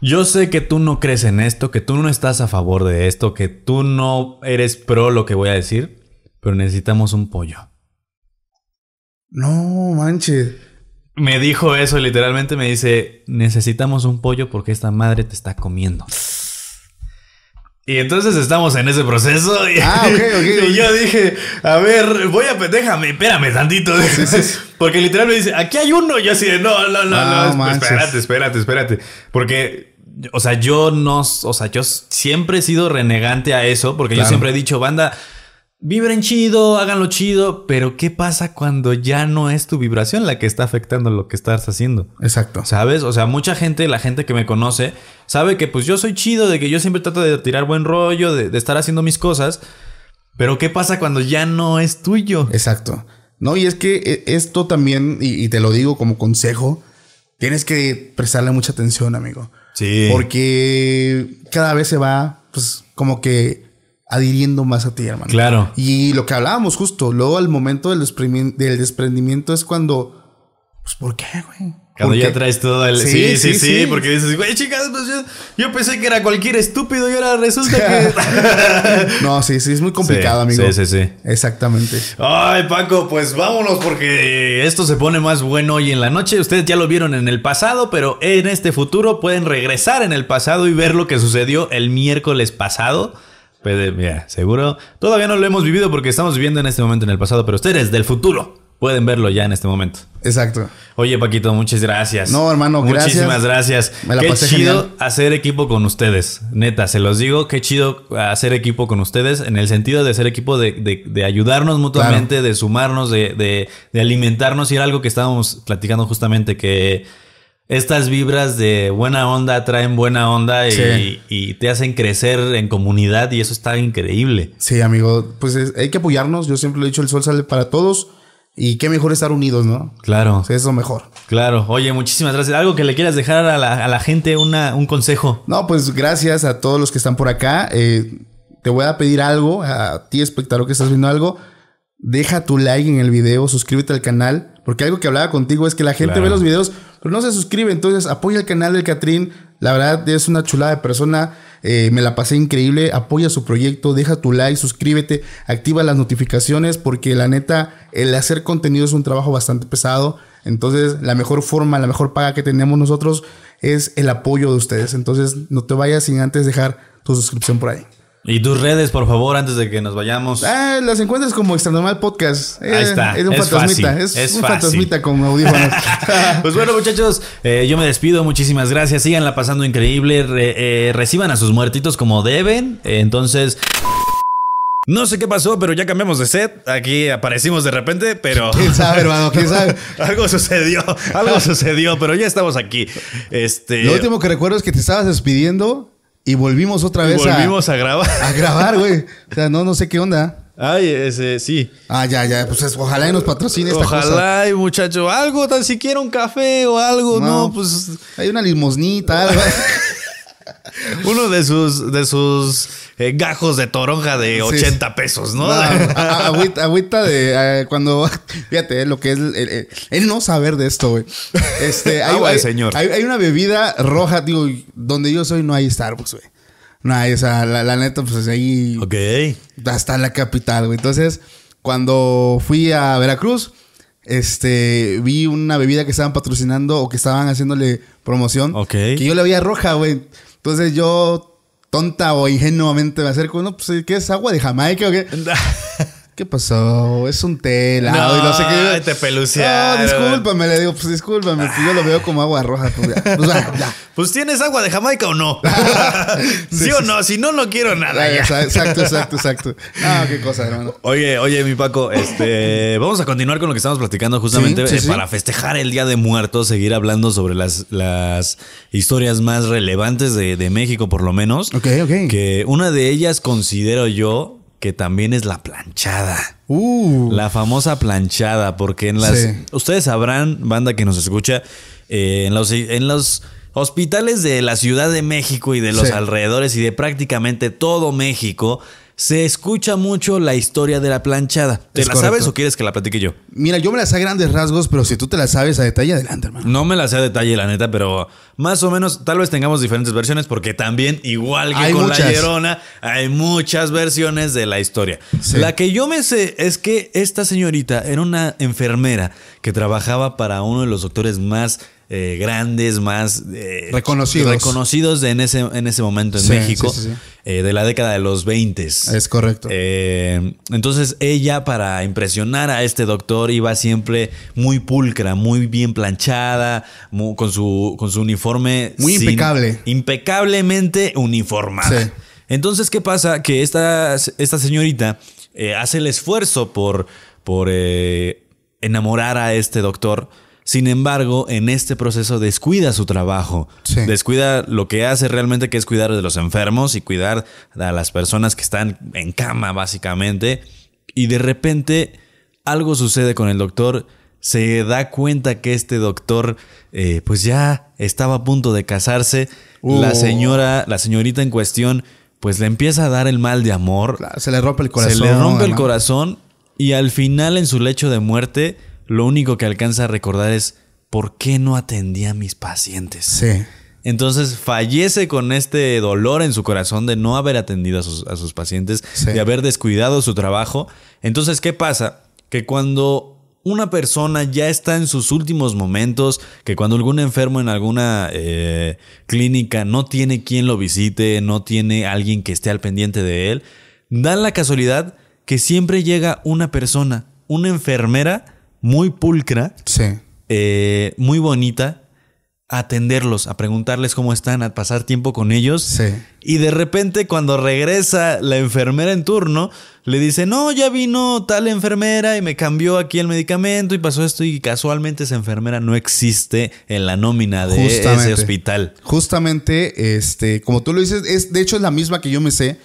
yo sé que tú no crees en esto, que tú no estás a favor de esto, que tú no eres pro lo que voy a decir, pero necesitamos un pollo.
No, manches.
Me dijo eso, literalmente me dice, necesitamos un pollo porque esta madre te está comiendo. Y entonces estamos en ese proceso. Y,
Ah, ok, ok,
y yo dije, a ver, voy a, déjame, espérame tantito. Porque literal me dice, aquí hay uno. Y yo así de, no, no, no,
No,
no,
manches.
espérate, espérate, espérate. Porque, o sea, yo no, o sea, yo siempre he sido renegante a eso. Porque yo siempre he dicho, banda, vibren chido, háganlo chido. Pero ¿qué pasa cuando ya no es tu vibración la que está afectando lo que estás haciendo?
Exacto.
¿Sabes? O sea, mucha gente, la gente que me conoce, sabe que pues yo soy chido, de que yo siempre trato de tirar buen rollo, de, de estar haciendo mis cosas. Pero ¿qué pasa cuando ya no es tuyo?
Exacto. No, y es que eh, esto también, y, y te lo digo como consejo, tienes que prestarle mucha atención, amigo.
Sí.
Porque cada vez se va, pues, como que adhiriendo más a ti, hermano.
Claro.
Y lo que hablábamos justo, luego al momento del, desprendimiento, del desprendimiento es cuando, pues, ¿por qué, güey?
Cuando
¿Por
ya traes todo el... Sí,
Sí,
sí, sí,
sí, sí.
porque dices, güey, chicas, pues yo, yo pensé que era cualquier estúpido y ahora resulta que...
No, sí, sí, es muy complicado,
Sí,
amigo.
sí, sí, sí.
Exactamente.
Ay, Paco, pues vámonos porque esto se pone más bueno hoy en la noche. Ustedes ya lo vieron en el pasado, pero en este futuro pueden regresar en el pasado y ver lo que sucedió el miércoles pasado. Seguro todavía no lo hemos vivido porque estamos viviendo en este momento en el pasado, pero ustedes del futuro pueden verlo ya en este momento.
Exacto.
Oye, Paquito, muchas gracias.
No, hermano, gracias.
Muchísimas gracias.
Me la
qué
pasé
chido
genial.
hacer equipo con ustedes. Neta, se los digo, qué chido hacer equipo con ustedes en el sentido de ser equipo de, de- de ayudarnos mutuamente, de sumarnos, de, de- de alimentarnos. Y era algo que estábamos platicando justamente, que estas vibras de buena onda traen buena onda y,
Sí.
y te hacen crecer en comunidad y eso está increíble.
Sí, amigo, pues es- hay que apoyarnos. Yo siempre lo he dicho, el sol sale para todos. Y qué mejor estar unidos, ¿no?
Claro.
O sea, es lo mejor.
Claro. Oye, muchísimas gracias. Algo que le quieras dejar a la, a la gente, una, un consejo.
No, pues gracias a todos los que están por acá. Eh, te voy a pedir algo, a ti espectador que estás viendo algo. Deja tu like en el video, suscríbete al canal. Porque algo que hablaba contigo es que la gente
Claro.
ve los videos, pero no se suscribe. Entonces apoya el canal del Catrín. La verdad es una chulada de persona. Eh, me la pasé increíble. Apoya su proyecto, deja tu like, suscríbete, activa las notificaciones. Porque la neta, el hacer contenido es un trabajo bastante pesado. Entonces, la mejor forma, la mejor paga que tenemos nosotros es el apoyo de ustedes. Entonces, no te vayas sin antes dejar tu suscripción por ahí.
Y tus redes, por favor, antes de que nos vayamos.
Ah, las encuentras como Extra Normal Podcast. Eh,
Ahí está,
Es un
es
fantasmita.
fácil,
es,
es
un
fácil.
fantasmita con audífonos.
Pues bueno, muchachos, eh, yo me despido. Muchísimas gracias. Síganla pasando increíble. Re- eh, reciban a sus muertitos como deben. Entonces. No sé qué pasó, pero ya cambiamos de set. Aquí aparecimos de repente, pero.
¿Quién sabe, hermano? ¿Quién sabe?
algo sucedió, algo sucedió, pero ya estamos aquí. Este.
Lo último que recuerdo es que te estabas despidiendo y volvimos otra vez a-
volvimos a grabar.
a, grabar, güey. O sea, no, no sé qué onda.
Ay, ese, sí.
Ah, ya, ya. Pues es- ojalá y nos patrocine esta cosa.
Ojalá, y muchacho, algo, tan siquiera un café o algo, no,
No.
pues
Hay una limosnita, algo.
uno de sus, de sus eh, gajos de toronja de 80 pesos, ¿no?
No, agüita, agüita de eh, cuando fíjate eh, lo que es el, no saber de esto, güey. Este, hay,
Agua de
hay-
señor.
Hay, hay una bebida roja, digo, donde yo soy no hay Starbucks, güey. No hay, o sea, la, la neta, pues ahí
ok.
hasta en la capital, güey. Entonces, cuando fui a Veracruz, este, vi una bebida que estaban patrocinando o que estaban haciéndole promoción.
Ok.
Que yo la veía roja, güey. Entonces yo, tonta o ingenuamente me acerco, no, pues, ¿qué es agua de Jamaica o qué? ¿Qué pasó? Es un té helado y no sé qué.
te pelucearon.
No, discúlpame, le digo, pues discúlpame, pues yo lo veo como agua roja. Pues, ya. Pues, ya.
Pues tienes agua de Jamaica o no. ¿Sí, o no? Si no, no quiero nada.
Exacto, exacto, exacto. Ah, qué cosa, hermano.
Oye, oye, mi Paco, este, vamos a continuar con lo que estamos platicando justamente
Sí, sí,
eh, para festejar el Día de Muertos, seguir hablando sobre las, las historias más relevantes de, de México, por lo menos.
Ok, ok.
Que una de ellas considero yo que también es la planchada.
Uh.
La famosa planchada, porque en las.
Sí.
Ustedes sabrán, banda que nos escucha, eh, en, los, en los hospitales de la Ciudad de México y de los
Sí.
alrededores y de prácticamente todo México, se escucha mucho la historia de la planchada. ¿Te
Es
la
correcto.
sabes o quieres que la platique yo?
Mira, yo me las sé a grandes rasgos, pero si tú te las sabes a detalle, adelante, hermano.
No me la sé a detalle, la neta, pero más o menos tal vez tengamos diferentes versiones porque también, igual que
Hay
con
muchas.
La Llorona, hay muchas versiones de la historia.
Sí.
La que yo me sé es que esta señorita era una enfermera que trabajaba para uno de los doctores más eh, grandes, más eh,
Reconocidos.
reconocidos de en, ese, en ese momento en
Sí,
México,
sí, sí, sí.
eh, de la década de los 20.
Es correcto.
Entonces ella para impresionar a este doctor iba siempre muy pulcra, muy bien planchada, con, su, con su uniforme.
Muy impecable.
Impecablemente uniformada. Entonces, ¿qué pasa? Que esta, esta señorita hace el esfuerzo por, por enamorar a este doctor. Sin embargo, en este proceso descuida su trabajo.
Sí.
Descuida lo que hace realmente, que es cuidar de los enfermos y cuidar a las personas que están en cama, básicamente. Y de repente algo sucede con el doctor. Se da cuenta que este doctor, eh, pues ya estaba a punto de casarse. La
Oh.
señora, la señorita en cuestión, pues le empieza a dar el mal de amor.
Se le rompe el corazón.
Se le rompe el corazón y al final en su lecho de muerte lo único que alcanza a recordar es ¿por qué no atendía a mis pacientes?
Sí.
Entonces fallece con este dolor en su corazón de no haber atendido a sus, a sus pacientes,
Sí.
de haber descuidado su trabajo. Entonces, ¿qué pasa? Que cuando una persona ya está en sus últimos momentos, que cuando algún enfermo en alguna eh, clínica no tiene quien lo visite, no tiene alguien que esté al pendiente de él, dan la casualidad que siempre llega una persona, una enfermera muy pulcra,
Sí.
eh, muy bonita, a atenderlos, a preguntarles cómo están, a pasar tiempo con ellos.
Sí.
Y de repente cuando regresa la enfermera en turno, le dice, no, ya vino tal enfermera y me cambió aquí el medicamento y pasó esto y casualmente esa enfermera no existe en la nómina de
Justamente.
ese hospital.
Justamente, este, como tú lo dices, es, de hecho es la misma que yo me sé.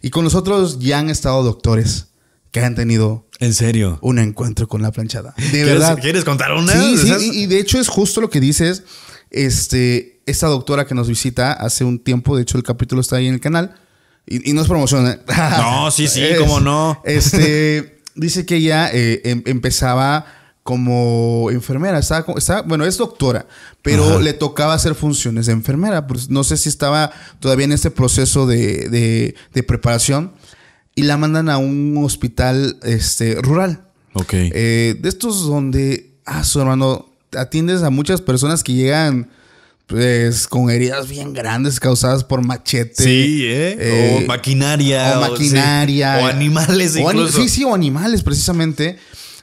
Y con nosotros ya han estado doctores que han tenido
En serio.
un encuentro con la planchada. De
¿Quieres,
verdad.
¿Quieres contar una?
Sí, sí, y, y de hecho es justo lo que dices. Este, esta doctora que nos visita hace un tiempo, de hecho el capítulo está ahí en el canal. Y, y no es promoción. ¿eh?
No, sí, sí, cómo no.
Este, dice que ella eh, em- empezaba como enfermera. Estaba, estaba- bueno, es doctora, pero
Ajá.
le tocaba hacer funciones de enfermera. Pues no sé si estaba todavía en este proceso de, de- de preparación. Y la mandan a un hospital este, rural.
Ok.
Eh, de estos donde, ah, su hermano, atiendes a muchas personas que llegan pues con heridas bien grandes causadas por machete.
sí, ¿eh?
eh,
o maquinaria.
o maquinaria.
O animales
O
incluso.
sí, sí, o animales precisamente.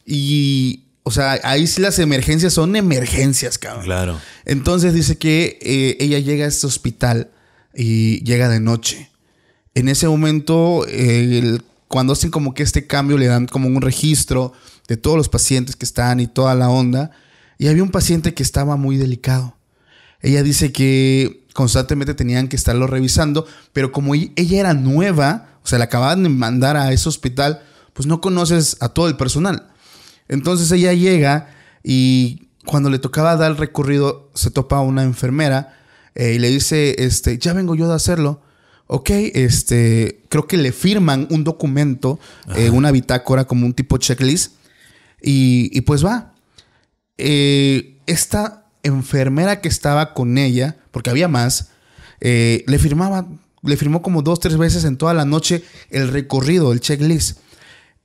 Y, o sea, ahí sí las emergencias son emergencias, cabrón.
Claro.
Entonces dice que eh, ella llega a este hospital y llega de noche. En ese momento, eh, cuando hacen como que este cambio, le dan como un registro de todos los pacientes que están y toda la onda. Y había un paciente que estaba muy delicado. Ella dice que constantemente tenían que estarlo revisando, pero como ella era nueva, o sea, la acababan de mandar a ese hospital, pues no conoces a todo el personal. Entonces ella llega y cuando le tocaba dar el recorrido, se topa a una enfermera eh, y le dice, este, ya vengo yo de hacerlo. Ok, este, creo que le firman un documento, eh, una bitácora como un tipo checklist y, y pues va. Eh, esta enfermera que estaba con ella, porque había más, eh, le firmaba, le firmó como dos, tres veces en toda la noche el recorrido, el checklist.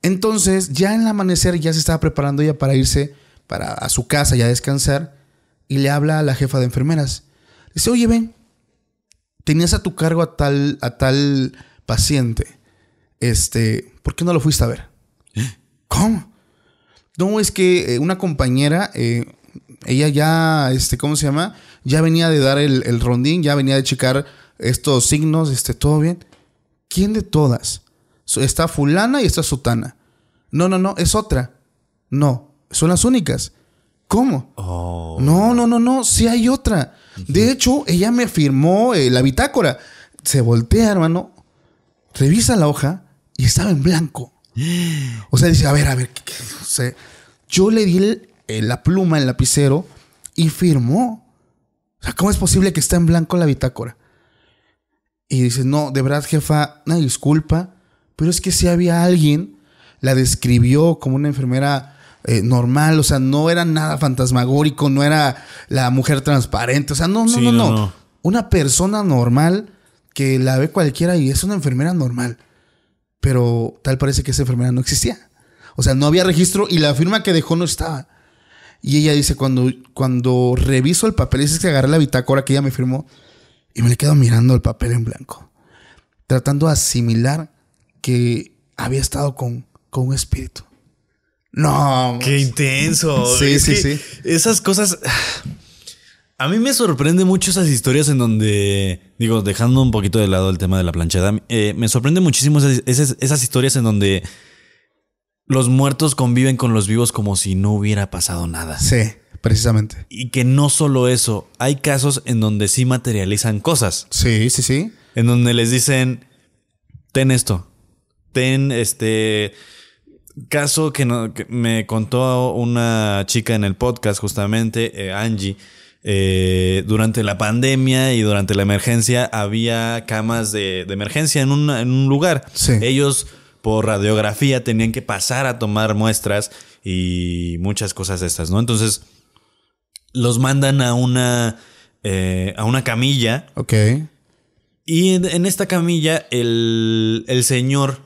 Entonces, ya en el amanecer ya se estaba preparando ella para irse para a su casa ya a descansar y le habla a la jefa de enfermeras. Dice, oye, ven, tenías a tu cargo a tal, a tal paciente. Este, ¿por qué no lo fuiste a ver? ¿Cómo? No, es que eh, una compañera, eh, ella ya, este, ¿cómo se llama? Ya venía de dar el, el rondín, ya venía de checar estos signos, este, todo bien. ¿Quién de todas? Está fulana y está sutana. No, no, no, es otra. No, son las únicas. ¿Cómo?
Oh.
No, no, no, no, sí hay otra. De hecho, ella me firmó eh, la bitácora. Se voltea, hermano, revisa la hoja y estaba en blanco. O sea, dice, a ver, a ver, ¿qué- yo le di eh, la pluma, el lapicero y firmó. O sea, ¿cómo es posible que está en blanco la bitácora? Y dice, no, de verdad, jefa, una disculpa, Pero es que si había alguien, la describió como una enfermera eh, normal, o sea, no era nada fantasmagórico, no era la mujer transparente, o sea, no, no,
Sí,
no,
no,
no,
no.
Una persona normal que la ve cualquiera y es una enfermera normal. Pero tal parece que esa enfermera no existía. O sea, no había registro y la firma que dejó no estaba. Y ella dice, cuando, cuando reviso el papel, dice que agarré la bitácora que ella me firmó y me le quedo mirando el papel en blanco, tratando de asimilar que había estado con, con un espíritu. No.
Qué intenso.
Sí,
Es
sí, sí.
Esas cosas. A mí me sorprende mucho esas historias en donde, digo, dejando un poquito de lado el tema de la planchada, eh, me sorprende muchísimo esas, esas- esas historias en donde los muertos conviven con los vivos como si no hubiera pasado nada.
Sí, precisamente.
Y que no solo eso, hay casos en donde sí materializan cosas,
Sí, sí, sí.
en donde les dicen, ten esto, ten este caso que, no- que me contó una chica en el podcast justamente, eh, Angie. eh, durante la pandemia y durante la emergencia había camas de, de emergencia en, una- en un lugar.
Sí.
Ellos por radiografía tenían que pasar a tomar muestras y muchas cosas de estas, ¿no? Entonces los mandan a una, eh, a una camilla
Ok.
y en, en esta camilla el, el señor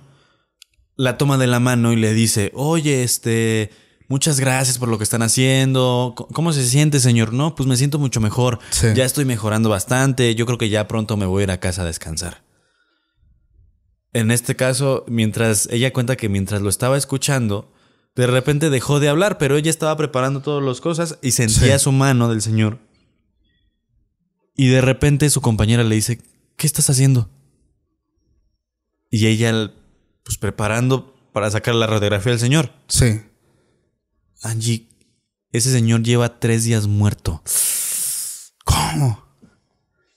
la toma de la mano y le dice, oye, este, muchas gracias por lo que están haciendo. ¿Cómo se siente, señor? No, pues me siento mucho mejor.
Sí.
Ya estoy mejorando bastante. Yo creo que ya pronto me voy a ir a casa a descansar. En este caso, mientras ella cuenta que mientras lo estaba escuchando, de repente dejó de hablar, pero ella estaba preparando todas las cosas y sentía
Sí.
su mano del señor. Y de repente su compañera le dice, ¿qué estás haciendo? Y ella, pues preparando para sacar la radiografía del señor.
Sí.
Angie, ese señor lleva tres días muerto.
¿Cómo?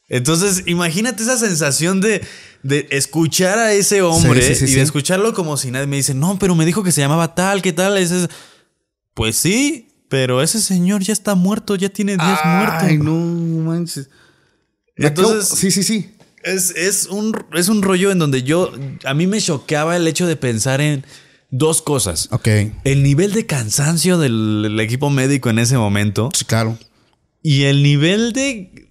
Entonces, imagínate esa sensación de, de escuchar a ese hombre
Sí, sí, sí,
y de escucharlo como si nadie me dice, no, pero me dijo que se llamaba tal, ¿qué tal? Ese es-". Pues sí, pero ese señor ya está muerto, ya tiene días
Ay,
muerto.
no manches.
Entonces-
sí, sí, sí.
Es, es un, es un rollo en donde yo, a mí me choqueaba el hecho de pensar en dos cosas.
Ok.
El nivel de cansancio del, del equipo médico en ese momento
Sí, claro.
y el nivel de...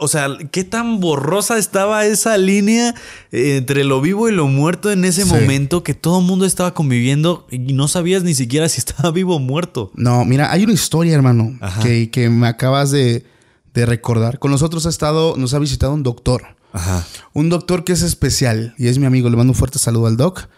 O sea, qué tan borrosa estaba esa línea eh, entre lo vivo y lo muerto en ese
Sí.
momento que todo el mundo estaba conviviendo y no sabías ni siquiera si estaba vivo o muerto.
No, mira, hay una historia, hermano, que, que me acabas de, de recordar. Con nosotros ha estado, nos ha visitado un doctor.
Ajá.
Un doctor que es especial y es mi amigo. Le mando un fuerte saludo al doc.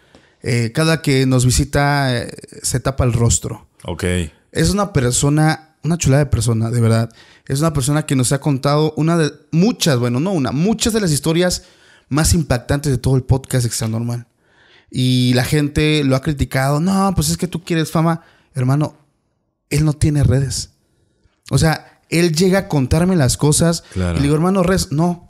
Eh, cada que nos visita eh, se tapa el rostro.
Ok.
Es una persona, una chulada de persona, de verdad. Es una persona que nos ha contado una de muchas, bueno, no una, muchas de las historias más impactantes de todo el podcast Extra Normal. Y la gente lo ha criticado. No, pues es que tú quieres fama. Hermano, él no tiene redes. O sea, él llega a contarme las cosas.
Claro.
Y le digo, hermano, redes, no.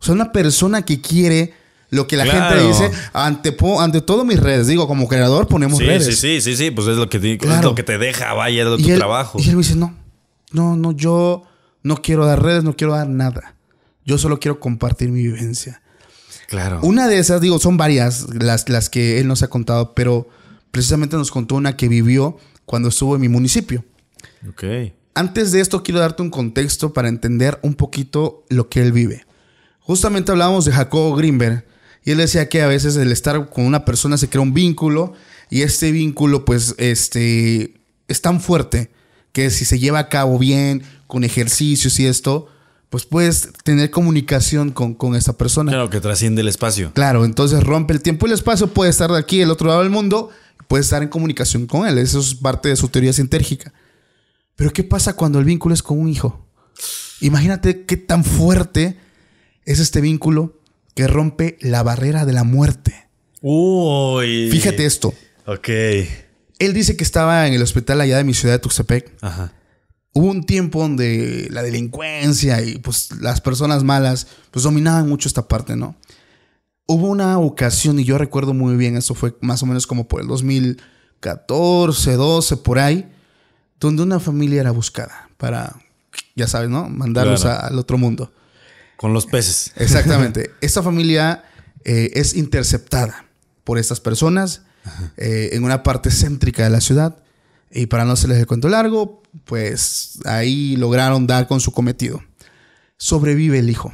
O sea, una persona que quiere lo que la
Claro.
gente dice ante, ante todo mis redes. Digo, como creador ponemos
Sí,
redes.
sí, sí, sí, sí, pues es lo que, te- es lo que te deja, vaya, de
Y
tu
él-
trabajo.
Y él me dice, no, no, no, yo no quiero dar redes, no quiero dar nada. Yo solo quiero compartir mi vivencia.
Claro.
Una de esas, digo, son varias las, las que él nos ha contado, pero precisamente nos contó una que vivió cuando estuvo en mi municipio.
Ok.
Antes de esto, quiero darte un contexto para entender un poquito lo que él vive. Justamente hablábamos de Jacobo Greenberg y él decía que a veces el estar con una persona se crea un vínculo y este vínculo pues este es tan fuerte que si se lleva a cabo bien, con ejercicios y esto, pues puedes tener comunicación con, con esa persona.
Claro que trasciende el espacio.
Claro, entonces rompe el tiempo y el espacio, puede estar de aquí, del otro lado del mundo, puede estar en comunicación con él. Eso es parte de su teoría sintérgica. Pero ¿qué pasa cuando el vínculo es con un hijo? Imagínate qué tan fuerte es este vínculo que rompe la barrera de la muerte.
Uy.
Fíjate esto.
Ok.
Él dice que estaba en el hospital allá de mi ciudad de Tuxtepec.
Ajá.
Hubo un tiempo donde la delincuencia y pues las personas malas pues dominaban mucho esta parte, ¿no? Hubo una ocasión, y yo recuerdo muy bien, eso fue más o menos como por el 2014, 12, por ahí, donde una familia era buscada para, ya sabes, ¿no? Mandarlos
Claro.
a- al otro mundo.
Con los peces.
Exactamente. Esta familia eh, es interceptada por estas personas eh, en una parte céntrica de la ciudad. Y para no hacerles el cuento largo, pues ahí lograron dar con su cometido. Sobrevive el hijo.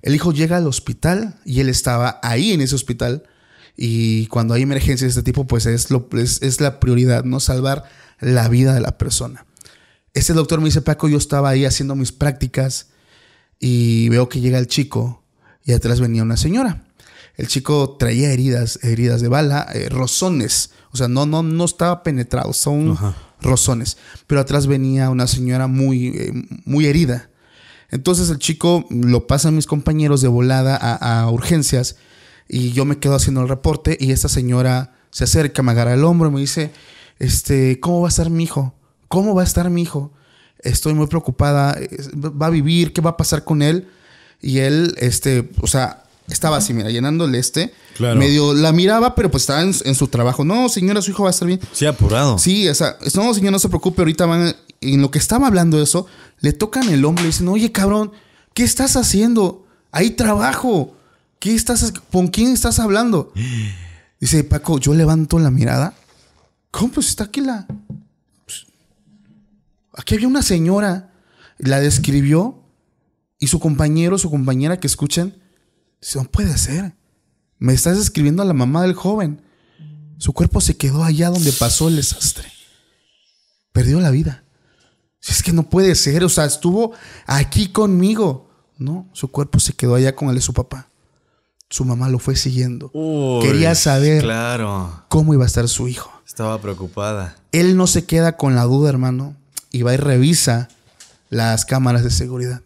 El hijo llega al hospital y él estaba ahí en ese hospital. Y cuando hay emergencias de este tipo, pues es, lo, es, es la prioridad, ¿no? Salvar la vida de la persona. Este doctor me dice, Paco, yo estaba ahí haciendo mis prácticas y veo que llega el chico y atrás venía una señora. El chico traía heridas, heridas de bala, eh, rozones. O sea, no, no, no estaba penetrado, son rozones. Pero atrás venía una señora muy, eh, muy herida. Entonces el chico lo pasa a mis compañeros de volada a, a, urgencias y yo me quedo haciendo el reporte y esta señora se acerca, me agarra el hombro y me dice, este, ¿cómo va a estar mi hijo? ¿Cómo va a estar mi hijo? Estoy muy preocupada, va a vivir, ¿qué va a pasar con él? Y él, este, o sea, estaba así, mira, llenándole este.
Claro.
Medio la miraba, pero pues estaba en, en, su trabajo. No, señora, su hijo va a estar bien.
Sí, apurado.
Sí, o sea, no, señor, no se preocupe, ahorita van. En lo que estaba hablando eso, le tocan el hombro y dicen, oye, cabrón, ¿qué estás haciendo? Hay trabajo. ¿Qué estás, ¿Con quién estás hablando? Dice, Paco, yo levanto la mirada. ¿Cómo? Pues está aquí la. Aquí había una señora. La describió. Y su compañero, su compañera que escuchan, dice, no puede ser. Me estás describiendo a la mamá del joven. Su cuerpo se quedó allá donde pasó el desastre. Perdió la vida. Es que no puede ser. O sea, estuvo aquí conmigo. No, su cuerpo se quedó allá con el de su papá. Su mamá lo fue siguiendo.
Uy,
Quería saber
claro.
cómo iba a estar su hijo.
Estaba preocupada.
Él no se queda con la duda, hermano, y va y revisa las cámaras de seguridad.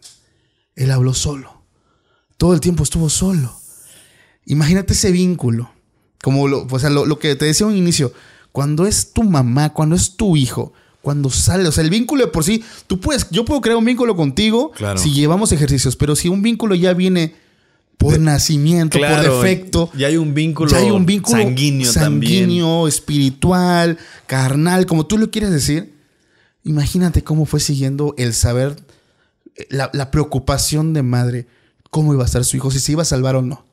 Él habló solo. Todo el tiempo estuvo solo. Imagínate ese vínculo. Como lo, o sea, lo, lo que te decía un inicio. Cuando es tu mamá, cuando es tu hijo, cuando sale, o sea, el vínculo de por sí, tú puedes, yo puedo crear un vínculo contigo
Claro.
si llevamos ejercicios, pero si un vínculo ya viene por nacimiento,
Claro,
por defecto,
Ya hay un vínculo,
ya hay un vínculo
sanguíneo, también.
sanguíneo, espiritual, carnal, como tú lo quieres decir. Imagínate cómo fue siguiendo el saber, eh, la, la preocupación de madre, cómo iba a estar su hijo, si se iba a salvar o no.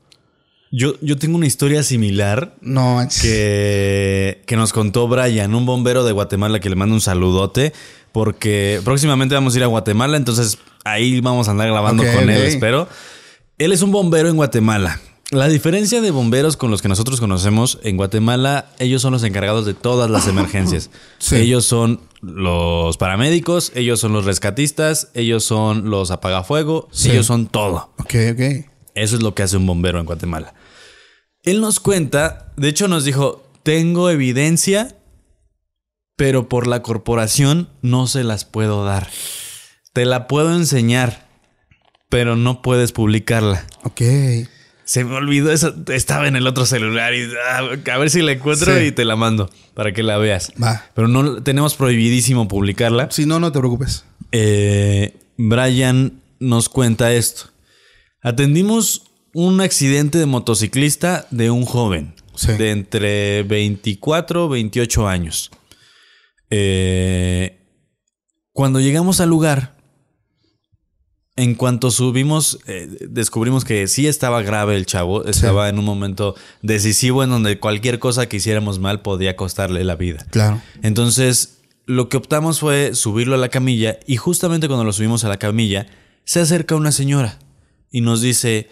Yo, yo tengo una historia similar
No,
que, que nos contó Brian, un bombero de Guatemala que le manda un saludote. Porque próximamente vamos a ir a Guatemala, entonces ahí vamos a andar grabando con él, espero. Él es un bombero en Guatemala. La diferencia de bomberos con los que nosotros conocemos en Guatemala, ellos son los encargados de todas las emergencias.
Sí.
Ellos son los paramédicos, ellos son los rescatistas, ellos son los apagafuego,
Sí.
ellos son todo.
Ok, ok.
Eso es lo que hace un bombero en Guatemala. Él nos cuenta, de hecho nos dijo, tengo evidencia, pero por la corporación no se las puedo dar. Te la puedo enseñar, pero no puedes publicarla.
Ok.
Se me olvidó eso, estaba en el otro celular y ah, a ver si la encuentro
Sí.
y te la mando para que la veas.
Va.
Pero no tenemos prohibidísimo publicarla.
Si no, no te preocupes.
Eh, Brian nos cuenta esto. Atendimos un accidente de motociclista de un joven
Sí.
de entre 24 y 28 años. Eh, cuando llegamos al lugar, en cuanto subimos, eh, descubrimos que sí estaba grave el chavo, estaba en un momento decisivo en donde cualquier cosa que hiciéramos mal podía costarle la vida.
Claro.
Entonces, lo que optamos fue subirlo a la camilla y justamente cuando lo subimos a la camilla, se acerca una señora y nos dice,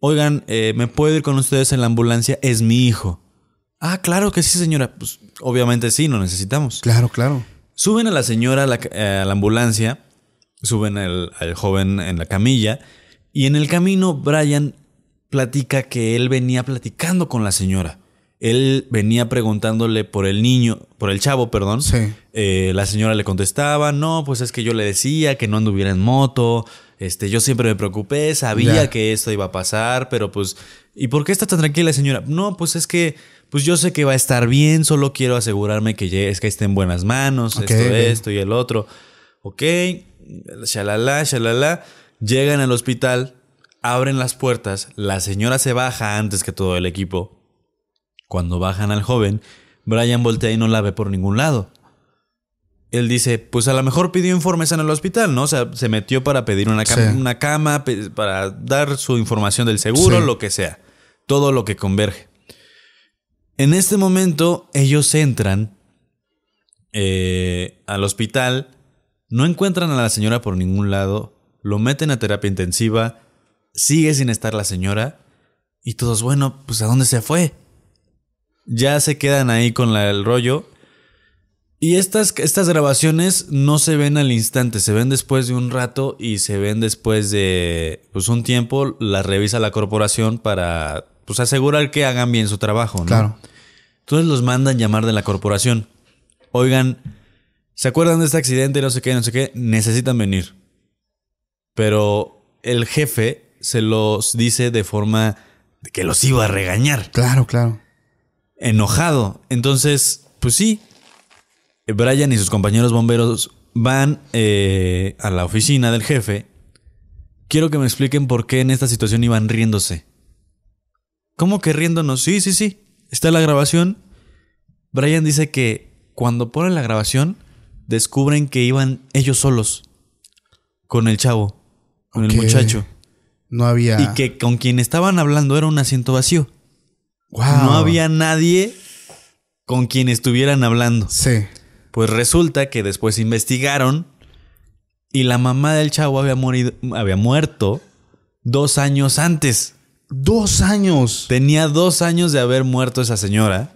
oigan, eh, ¿me puedo ir con ustedes en la ambulancia? Es mi hijo. Ah, claro que sí, señora. Pues obviamente sí, lo necesitamos.
Claro, claro.
Suben a la señora a la, a la ambulancia, suben al, al joven en la camilla y en el camino Brian platica que él venía platicando con la señora. Él venía preguntándole por el niño, por el chavo, perdón.
Sí.
Eh, la señora le contestaba, no, pues es que yo le decía que no anduviera en moto, este, yo siempre me preocupé, sabía que esto iba a pasar, pero pues, ¿y por qué está tan tranquila señora? No, pues es que, pues yo sé que va a estar bien, solo quiero asegurarme que, es que esté en buenas manos, esto, esto y el otro. Ok, shalala, shalala, llegan al hospital, abren las puertas, la señora se baja antes que todo el equipo. Cuando bajan al joven, Brian voltea y no la ve por ningún lado. Él dice, pues a lo mejor pidió informes en el hospital, ¿no? O sea, se metió para pedir una, cama,
Sí.
una cama, para dar su información del seguro,
Sí.
lo que sea. Todo lo que converge. En este momento, ellos entran eh, al hospital, no encuentran a la señora por ningún lado, lo meten a terapia intensiva, sigue sin estar la señora, y todos, bueno, pues ¿a dónde se fue? Ya se quedan ahí con la- el rollo. Y estas, estas grabaciones no se ven al instante, se ven después de un rato y se ven después de pues, un tiempo. Las revisa la corporación para pues, asegurar que hagan bien su trabajo. ¿no?
Claro.
Entonces los mandan llamar de la corporación. Oigan, ¿se acuerdan de este accidente? No sé qué, no sé qué. Necesitan venir. Pero el jefe se los dice de forma que los iba a regañar.
Claro, claro.
Enojado. Entonces, pues sí. Brian y sus compañeros bomberos van eh, a la oficina del jefe. Quiero que me expliquen por qué en esta situación iban riéndose. ¿Cómo que riéndonos? Sí, sí, sí. Está la grabación. Brian dice que cuando ponen la grabación, descubren que iban ellos solos. Con el chavo. Con el muchacho.
No había.
Y que con quien estaban hablando era un asiento vacío.
Wow.
No había nadie con quien estuvieran hablando.
Sí.
Pues resulta que después investigaron y la mamá del chavo había, morido, había muerto dos años antes.
Dos años.
Tenía dos años de haber muerto esa señora.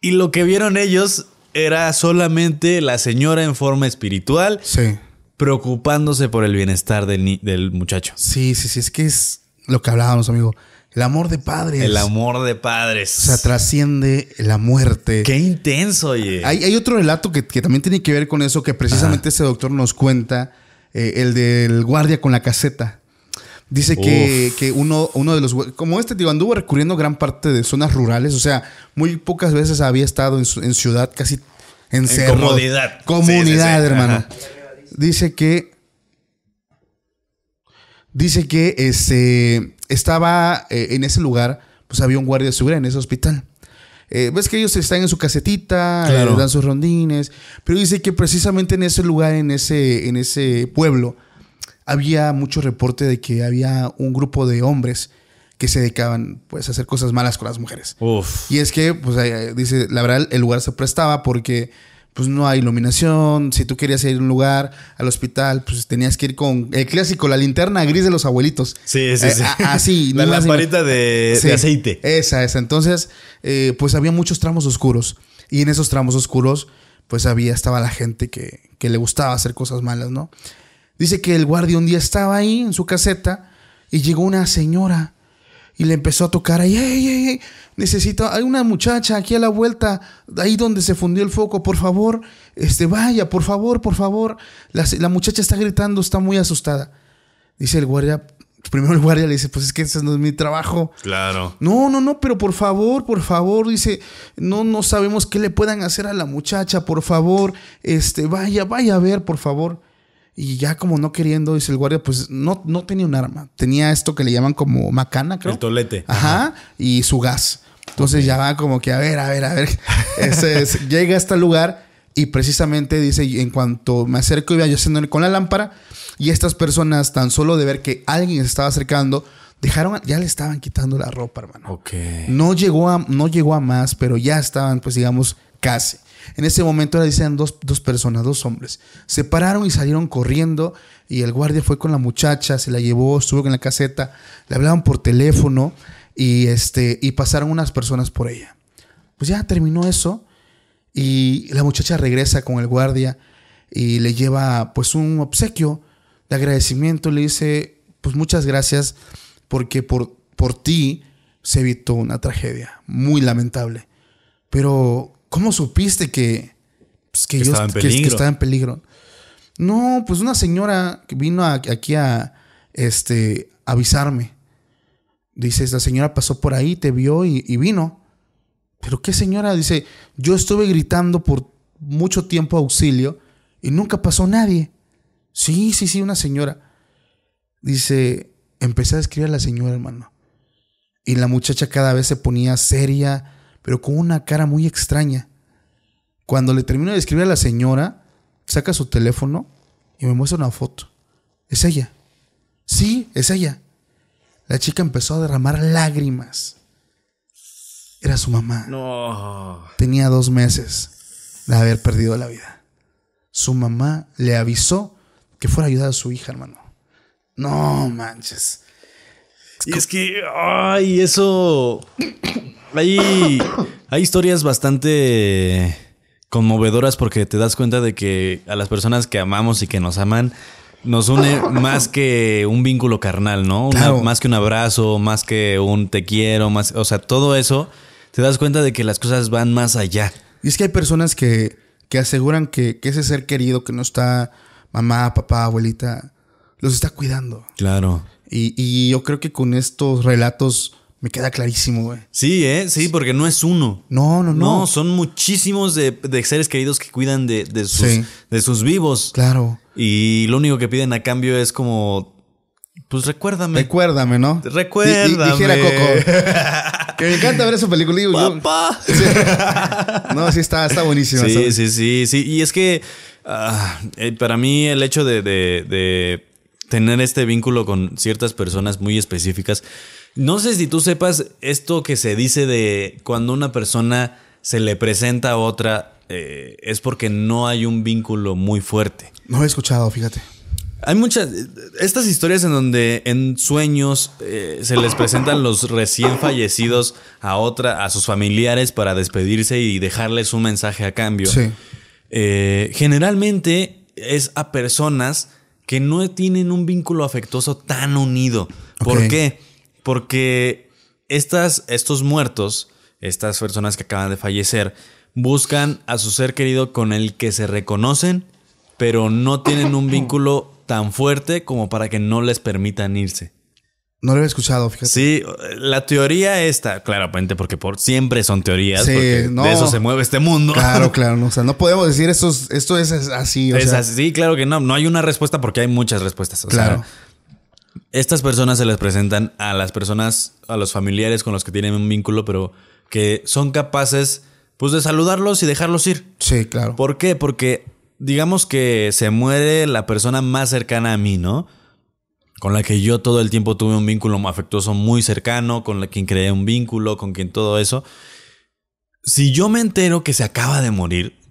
Y lo que vieron ellos era solamente la señora en forma espiritual
Sí.
preocupándose por el bienestar del, del muchacho.
Sí, sí, sí. Es que es lo que hablábamos, amigo. El amor de padres.
El amor de padres.
O sea, trasciende la muerte.
Qué intenso, oye.
Hay, hay otro relato que, que también tiene que ver con eso, que precisamente ese doctor nos cuenta, eh, el del guardia con la caseta. Dice que, que uno, uno de los... Como este, digo, anduvo recurriendo gran parte de zonas rurales. O sea, muy pocas veces había estado en, en ciudad, casi en, cerro.
comodidad.
Comunidad,
Sí, sí, sí.
hermano.
Ajá.
Dice que... Dice que este, estaba eh, en ese lugar, pues había un guardia de seguridad en ese hospital. Eh, Ves que ellos están en su casetita,
Claro.
eh, dan sus rondines, pero dice que precisamente en ese lugar, en ese, en ese pueblo, había mucho reporte de que había un grupo de hombres que se dedicaban pues, a hacer cosas malas con las mujeres.
Uf.
Y es que, pues, eh, dice, la verdad, el lugar se prestaba porque, pues, no hay iluminación. Si tú querías ir a un lugar, al hospital, pues, tenías que ir con el clásico, la linterna gris de los abuelitos.
Sí, sí,
Eh,
sí.
a- Así.
La
ni más ni
lamparita de,
Sí,
de aceite.
Esa, esa. Entonces, eh, pues, había muchos tramos oscuros. Y en esos tramos oscuros, pues, había, estaba la gente que, que le gustaba hacer cosas malas, ¿no? Dice que el guardia un día estaba ahí en su caseta y llegó una señora y le empezó a tocar ahí, ey, ey, ey, necesito, hay una muchacha aquí a la vuelta, ahí donde se fundió el foco, por favor, este, vaya, por favor, por favor. La, la muchacha está gritando, está muy asustada. Dice el guardia, primero el guardia le dice, pues es que ese no es mi trabajo.
Claro.
No, no, no, pero por favor, por favor, dice, no, no sabemos qué le puedan hacer a la muchacha, por favor, este, vaya, vaya a ver, por favor. Y ya como no queriendo, dice el guardia, pues no, no tenía un arma, tenía esto que le llaman como macana, creo.
El tolete.
Ajá, y su gas. Entonces ya va como que, a ver, a ver, a ver. Ese es- llega hasta el lugar y precisamente dice, en cuanto me acerco iba yo haciendo con la lámpara y estas personas tan solo de ver que alguien se estaba acercando, dejaron, ya le estaban quitando la ropa, hermano.
Ok.
No llegó a, no llegó a más, pero ya estaban, pues digamos, casi. En ese momento le dicen dos, dos personas, dos hombres. Se pararon y salieron corriendo y el guardia fue con la muchacha, se la llevó, estuvo en la caseta, le hablaban por teléfono y, este, y pasaron unas personas por ella. Pues ya terminó eso y la muchacha regresa con el guardia y le lleva pues un obsequio de agradecimiento. Le dice, pues muchas gracias porque por, por ti se evitó una tragedia muy lamentable. Pero, ¿cómo supiste que, pues, que,
Que
yo
estaba
que- que estaba en peligro? No, pues una señora que vino a- aquí a este, avisarme. Dice, la señora pasó por ahí, te vio y, y vino. ¿Pero qué señora? Dice, yo estuve gritando por mucho tiempo auxilio y nunca pasó nadie. Sí, sí, sí, una señora. Dice, empecé a escribir a la señora, hermano. Y la muchacha cada vez se ponía seria, pero con una cara muy extraña. Cuando le termino de escribir a la señora, saca su teléfono y me muestra una foto. Es ella. Sí, es ella. La chica empezó a derramar lágrimas. era su mamá.
No.
Tenía dos meses de haber perdido la vida. Su mamá le avisó que fuera a ayudar a su hija, hermano. No manches.
Y es que, ay, eso. Hay, hay historias bastante conmovedoras porque te das cuenta de que a las personas que amamos y que nos aman nos une más que un vínculo carnal, ¿no? Una-
Claro.
más que un abrazo, más que un te quiero, más, o sea, todo eso. Te das cuenta de que las cosas van más allá.
Y es que hay personas que, que aseguran que, que ese ser querido que no está mamá, papá, abuelita, los está cuidando.
Claro.
Y, y yo creo que con estos relatos me queda clarísimo, güey.
Sí, ¿eh? Sí, porque no es uno.
No, no, no.
No, son muchísimos de, de seres queridos que cuidan de, de sus,
Sí.
de sus vivos.
Claro.
Y lo único que piden a cambio es como, pues recuérdame.
Recuérdame, ¿no?
Recuérdame.
Di- dijera Coco. que me encanta ver esa película. Digo, yo-
Papá.
no, sí está, está buenísima.
Sí,
¿sabes?
sí, sí, sí. Y es que ah, eh, para mí el hecho de, de- de tener este vínculo con ciertas personas muy específicas, no sé si tú sepas esto que se dice de cuando una persona se le presenta a otra, eh, es porque no hay un vínculo muy fuerte.
No lo he escuchado, fíjate.
Hay muchas. Estas historias en donde en sueños eh, se les presentan los recién fallecidos a otra, a sus familiares para despedirse y dejarles un mensaje a cambio.
Sí.
Eh, generalmente es a personas que no tienen un vínculo afectuoso tan unido. ¿Por qué? Porque estas, estos muertos, estas personas que acaban de fallecer, buscan a su ser querido con el que se reconocen, pero no tienen un vínculo tan fuerte como para que no les permitan irse.
No lo he escuchado, fíjate.
Sí, la teoría esta, claramente, porque por siempre son teorías,
Sí,
porque
no.
de eso se mueve este mundo.
Claro, claro. no, o sea, no podemos decir esto, es- esto es así. O
Es
sea,
así, sí, claro que no. No hay una respuesta porque hay muchas respuestas. O sea,
Claro.
Estas personas se les presentan a las personas, a los familiares con los que tienen un vínculo, pero que son capaces, pues, de saludarlos y dejarlos ir.
Sí, claro.
¿Por qué? Porque digamos que se muere la persona más cercana a mí, ¿no? Con la que yo todo el tiempo tuve un vínculo afectuoso muy cercano, con la quien creé un vínculo, con quien todo eso. Si yo me entero que se acaba de morir,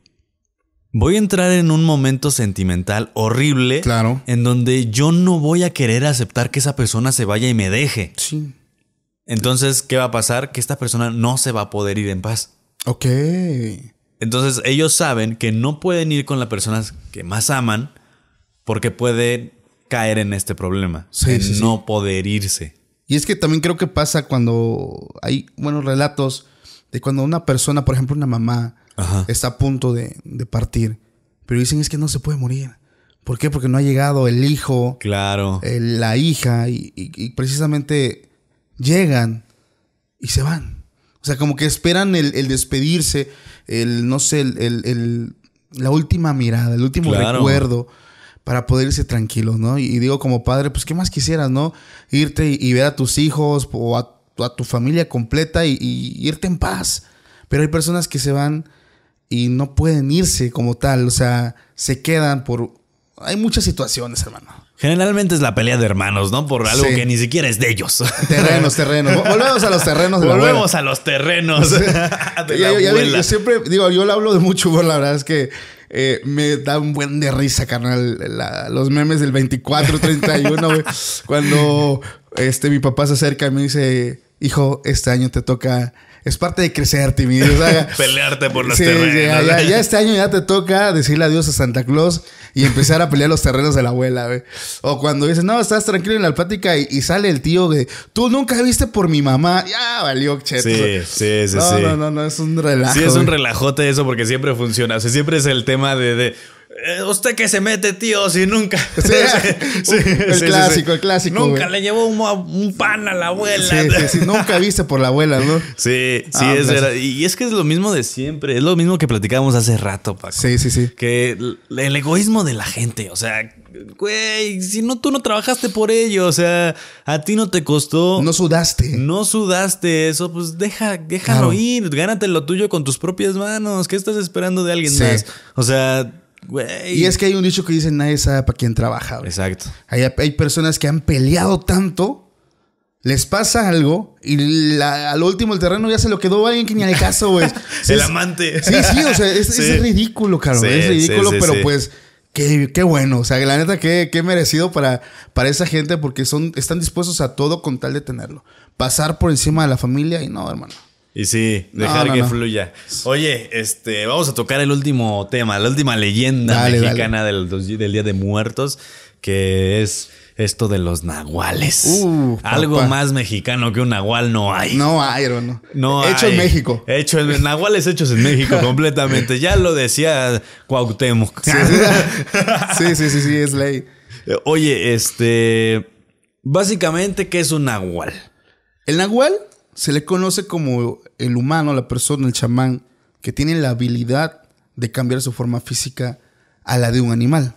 voy a entrar en un momento sentimental horrible.
Claro.
En donde yo no voy a querer aceptar que esa persona se vaya y me deje.
Sí.
Entonces, ¿qué va a pasar? Que esta persona no se va a poder ir en paz.
Ok.
Entonces ellos saben que no pueden ir con las personas que más aman porque pueden caer en este problema.
Sí,
en
sí, sí.
no poder irse.
Y es que también creo que pasa cuando hay, bueno, relatos de cuando una persona, por ejemplo, una mamá,
Ajá.
está a punto de, de partir, pero dicen es que no se puede morir. ¿Por qué? Porque no ha llegado el hijo,
Claro.
el- la hija, y, y- y precisamente llegan y se van. O sea, como que esperan el, el despedirse, el, no sé, el, el- el- la última mirada, el último
Claro.
recuerdo para poder irse tranquilos, ¿no? Y, y digo como padre, pues, ¿qué más quisieras, no? Irte y, y ver a tus hijos o a, a tu familia completa y, y irte en paz. Pero hay personas que se van y no pueden irse como tal, o sea, se quedan por... Hay muchas situaciones, hermano.
Generalmente es la pelea de hermanos, ¿no? Por algo
Sí.
que ni siquiera es de ellos.
Terrenos, terrenos. Vol- Volvemos a los terrenos de la
Volvemos a los terrenos de la
yo siempre, digo, yo le hablo de mucho la verdad es que eh, me da un buen de risa, carnal, la- los memes del 24, 31, güey. Cuando este, mi papá se acerca y me dice, hijo, este año te toca... Es parte de crecer. O sea,
Pelearte por los
Sí, ya- ya este año ya te toca decirle adiós a Santa Claus y empezar a pelear los terrenos de la abuela, güey. O cuando dices, no, estás tranquilo en la plática y, y sale el tío de, tú nunca viste por mi mamá. Ya valió, cheto.
Sí, sí, sí,
no,
sí.
no, no, no, es un relajo.
Sí, es un relajote eso porque siempre funciona. O sea, siempre es el tema de, de, usted que se mete, tío, si nunca.
Sí, el clásico, el clásico,
Nunca
güey.
le llevó un, un pan a la abuela.
Sí, sí, sí, nunca viste por la abuela, ¿no?
Sí, sí,
Ah,
es
pues.
verdad. Y es que es lo mismo de siempre. Es lo mismo que platicábamos hace rato, Paco.
Sí, sí, sí.
Que el egoísmo de la gente, o sea, güey, si no tú no trabajaste por ello, o sea, a ti no te costó,
No sudaste.
no sudaste eso, pues deja, déjalo
Claro.
ir, gánate lo tuyo con tus propias manos. ¿Qué estás esperando de alguien
Sí.
más? O sea, güey.
Y es que hay un dicho que dice, nadie sabe para quién trabaja, güey.
Exacto.
Hay, hay personas que han peleado tanto Les pasa algo y la- al último el terreno ya se lo quedó alguien que ni al caso, güey.
El
es-
amante.
Sí, sí, o sea, es, es ridículo, cabrón.
Sí,
es ridículo,
sí,
pero pues qué, qué bueno. O sea, la neta, qué, qué merecido para, para esa gente porque son, están dispuestos a todo con tal de tenerlo. Pasar por encima de la familia y no, hermano.
Y sí, dejar
no,
que
no.
fluya. Oye, este, vamos a tocar el último tema, la última leyenda
Dale,
mexicana Del, del Día de Muertos, que es esto de los nahuales.
Uh,
Algo
papá.
más mexicano que un nahual no hay.
No hay, hermano.
No
Hecho
hay.
en México.
Hecho en nahuales hechos en México completamente. Ya lo decía Cuauhtémoc.
Sí, sí, sí, sí, sí, es ley.
Oye, este, básicamente, ¿qué es un nahual?
El nahual se le conoce como el humano, la persona, el chamán, que tiene la habilidad de cambiar su forma física a la de un animal.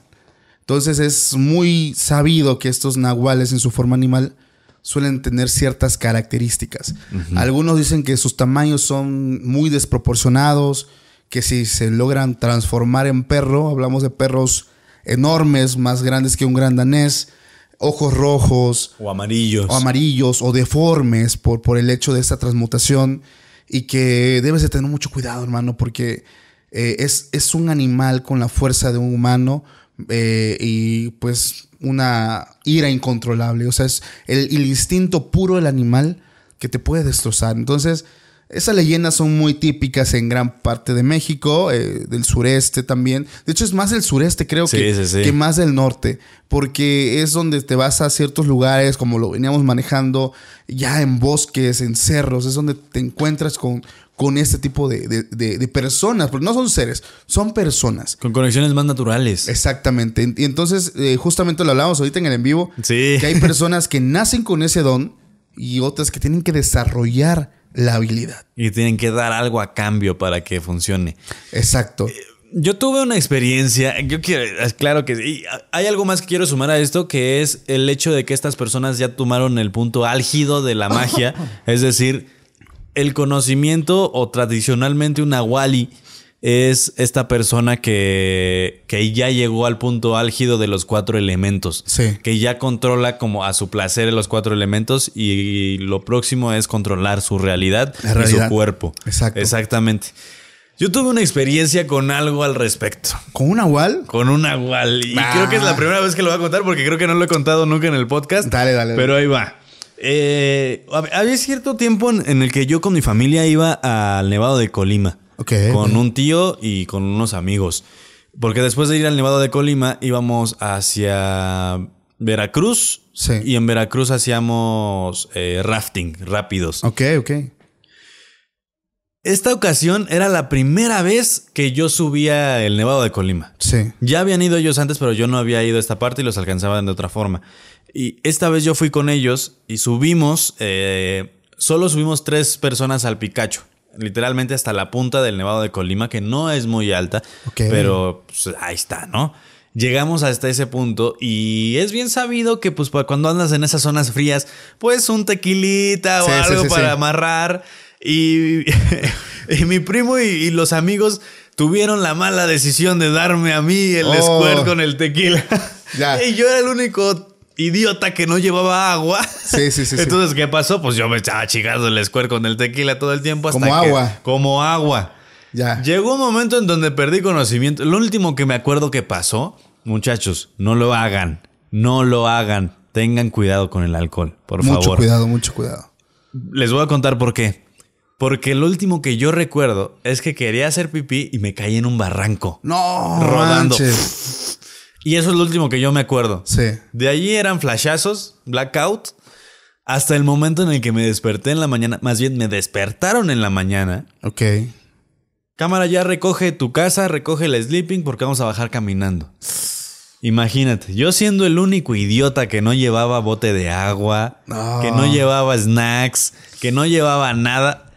Entonces es muy sabido que estos nahuales en su forma animal suelen tener ciertas características. Algunos dicen que sus tamaños son muy desproporcionados, que si se logran transformar en perro, hablamos de perros enormes, más grandes que un gran danés, ojos rojos,
O amarillos.
o amarillos o deformes por, por el hecho de esta transmutación y que debes de tener mucho cuidado, hermano, porque eh, es, es un animal con la fuerza de un humano eh, y pues una ira incontrolable. O sea, es el, el instinto puro del animal que te puede destrozar. Entonces, esas leyendas son muy típicas en gran parte de México, eh, del sureste también. De hecho, es más del sureste, creo
Sí,
que,
sí, sí.
que más del norte, porque es donde te vas a ciertos lugares, como lo veníamos manejando, ya en bosques, en cerros, es donde te encuentras con, con este tipo de, de- de- de personas, porque no son seres, son personas.
Con conexiones más naturales.
Exactamente. Y entonces, eh, justamente lo hablamos ahorita en el en vivo,
Sí.
que hay personas que nacen con ese don y otras que tienen que desarrollar la habilidad.
Y tienen que dar algo a cambio para que funcione.
Exacto.
Yo tuve una experiencia, yo quiero, claro que sí. Hay algo más que quiero sumar a esto, que es el hecho de que estas personas ya tomaron el punto álgido de la magia, es decir, el conocimiento o tradicionalmente una wali es esta persona que, que ya llegó al punto álgido de los cuatro elementos.
Sí.
Que ya controla como a su placer los cuatro elementos y lo próximo es controlar su realidad, y su cuerpo.
Exacto.
Exactamente. Yo tuve una experiencia con algo al respecto.
Con un nahual,
Con un nahual. Y
Ah.
creo que es la primera vez que lo voy a contar porque creo que no lo he contado nunca en el podcast.
Dale, dale.
Pero ahí va. Eh, hab- había cierto tiempo en, en el que yo con mi familia iba al Nevado de Colima. Con un tío y con unos amigos. Porque después de ir al Nevado de Colima íbamos hacia Veracruz.
Sí.
Y en Veracruz hacíamos eh, rafting rápidos.
ok, ok.
Esta ocasión era la primera vez que yo subía el Nevado de Colima.
Sí.
Ya habían ido ellos antes, pero yo no había ido a esta parte y los alcanzaban de otra forma. Y esta vez yo fui con ellos y subimos, eh, solo subimos tres personas al Picacho. Literalmente hasta la punta del Nevado de Colima, que no es muy alta, pero pues, ahí está, ¿no? Llegamos hasta ese punto y es bien sabido que pues cuando andas en esas zonas frías, pues un tequilita o
Sí,
algo
sí,
para amarrar. Y, y mi primo y, y los amigos tuvieron la mala decisión de darme a mí el
Oh.
squirt con el tequila.
Ya.
Y yo era el único idiota que no llevaba agua.
Sí, sí, sí, sí.
Entonces, ¿qué pasó? Pues yo me estaba chingando el squirt con el tequila todo el tiempo hasta
Como
que-
agua.
Como agua.
Ya.
Llegó un momento en donde perdí conocimiento. Lo último que me acuerdo que pasó, muchachos, no lo hagan. No lo hagan. Tengan cuidado con el alcohol, por
mucho
favor.
cuidado, mucho cuidado.
Les voy a contar por qué. Porque lo último que yo recuerdo es que quería hacer pipí y me caí en un barranco.
No,
Rodando.
manches.
Y eso es lo último que yo me acuerdo.
Sí.
De allí eran flashazos, blackout, hasta el momento en el que me desperté en la mañana. Más bien, me despertaron en la mañana.
Ok.
Cámara, ya recoge tu casa, recoge el sleeping porque vamos a bajar caminando. Imagínate, yo siendo el único idiota que no llevaba bote de agua, que no llevaba snacks, que no llevaba nada.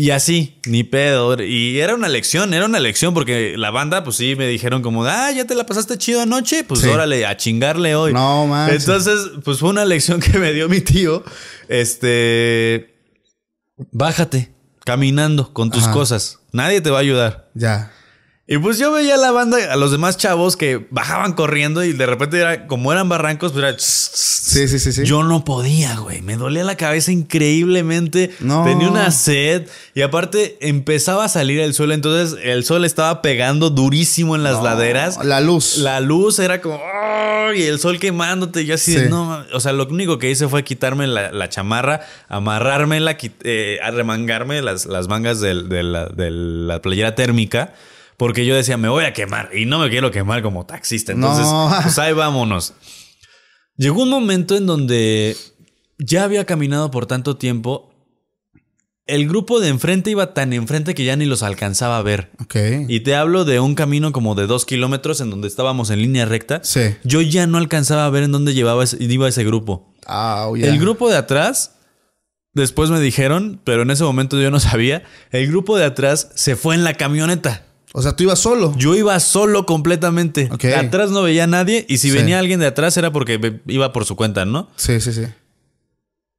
Y así, ni pedo. Y era una lección, era una lección porque la banda, pues sí, me dijeron como, ah, ya te la pasaste chido anoche, pues
Sí.
órale, a chingarle hoy.
No, manches.
Entonces, pues fue una lección que me dio mi tío. Este, bájate, caminando con tus
Ajá.
cosas. Nadie te va a ayudar.
Ya.
Y pues yo veía a la banda, a los demás chavos que bajaban corriendo y de repente era, como eran barrancos, pues era...
Sí, sí, sí, sí.
Yo no podía, güey. Me dolía la cabeza increíblemente.
No.
Tenía una sed. Y aparte empezaba a salir el sol. Entonces el sol estaba pegando durísimo en las
No,
laderas.
La luz.
La luz era como. ¡oh! Y el sol quemándote. Y yo así de, no. ma-". O sea, lo único que hice fue quitarme la, la chamarra, amarrármela, eh, arremangarme las, las mangas de, la, de la playera térmica. Porque yo decía, me voy a quemar. Y no me quiero quemar como taxista. Entonces,
No.
pues ahí vámonos. Llegó un momento en donde ya había caminado por tanto tiempo. El grupo de enfrente iba tan enfrente que ya ni los alcanzaba a ver. Y te hablo de un camino como de dos kilómetros en donde estábamos en línea recta.
Sí.
Yo ya no alcanzaba a ver en dónde llevaba ese- iba ese grupo.
Ah, oh.
El grupo de atrás, después me dijeron, pero en ese momento yo no sabía, el grupo de atrás se fue en la camioneta.
O sea, tú ibas solo.
Yo iba solo completamente.
Ok.
De Atrás no veía a nadie y si
Sí.
venía alguien de atrás era porque iba por su cuenta, ¿no?
Sí, sí, sí.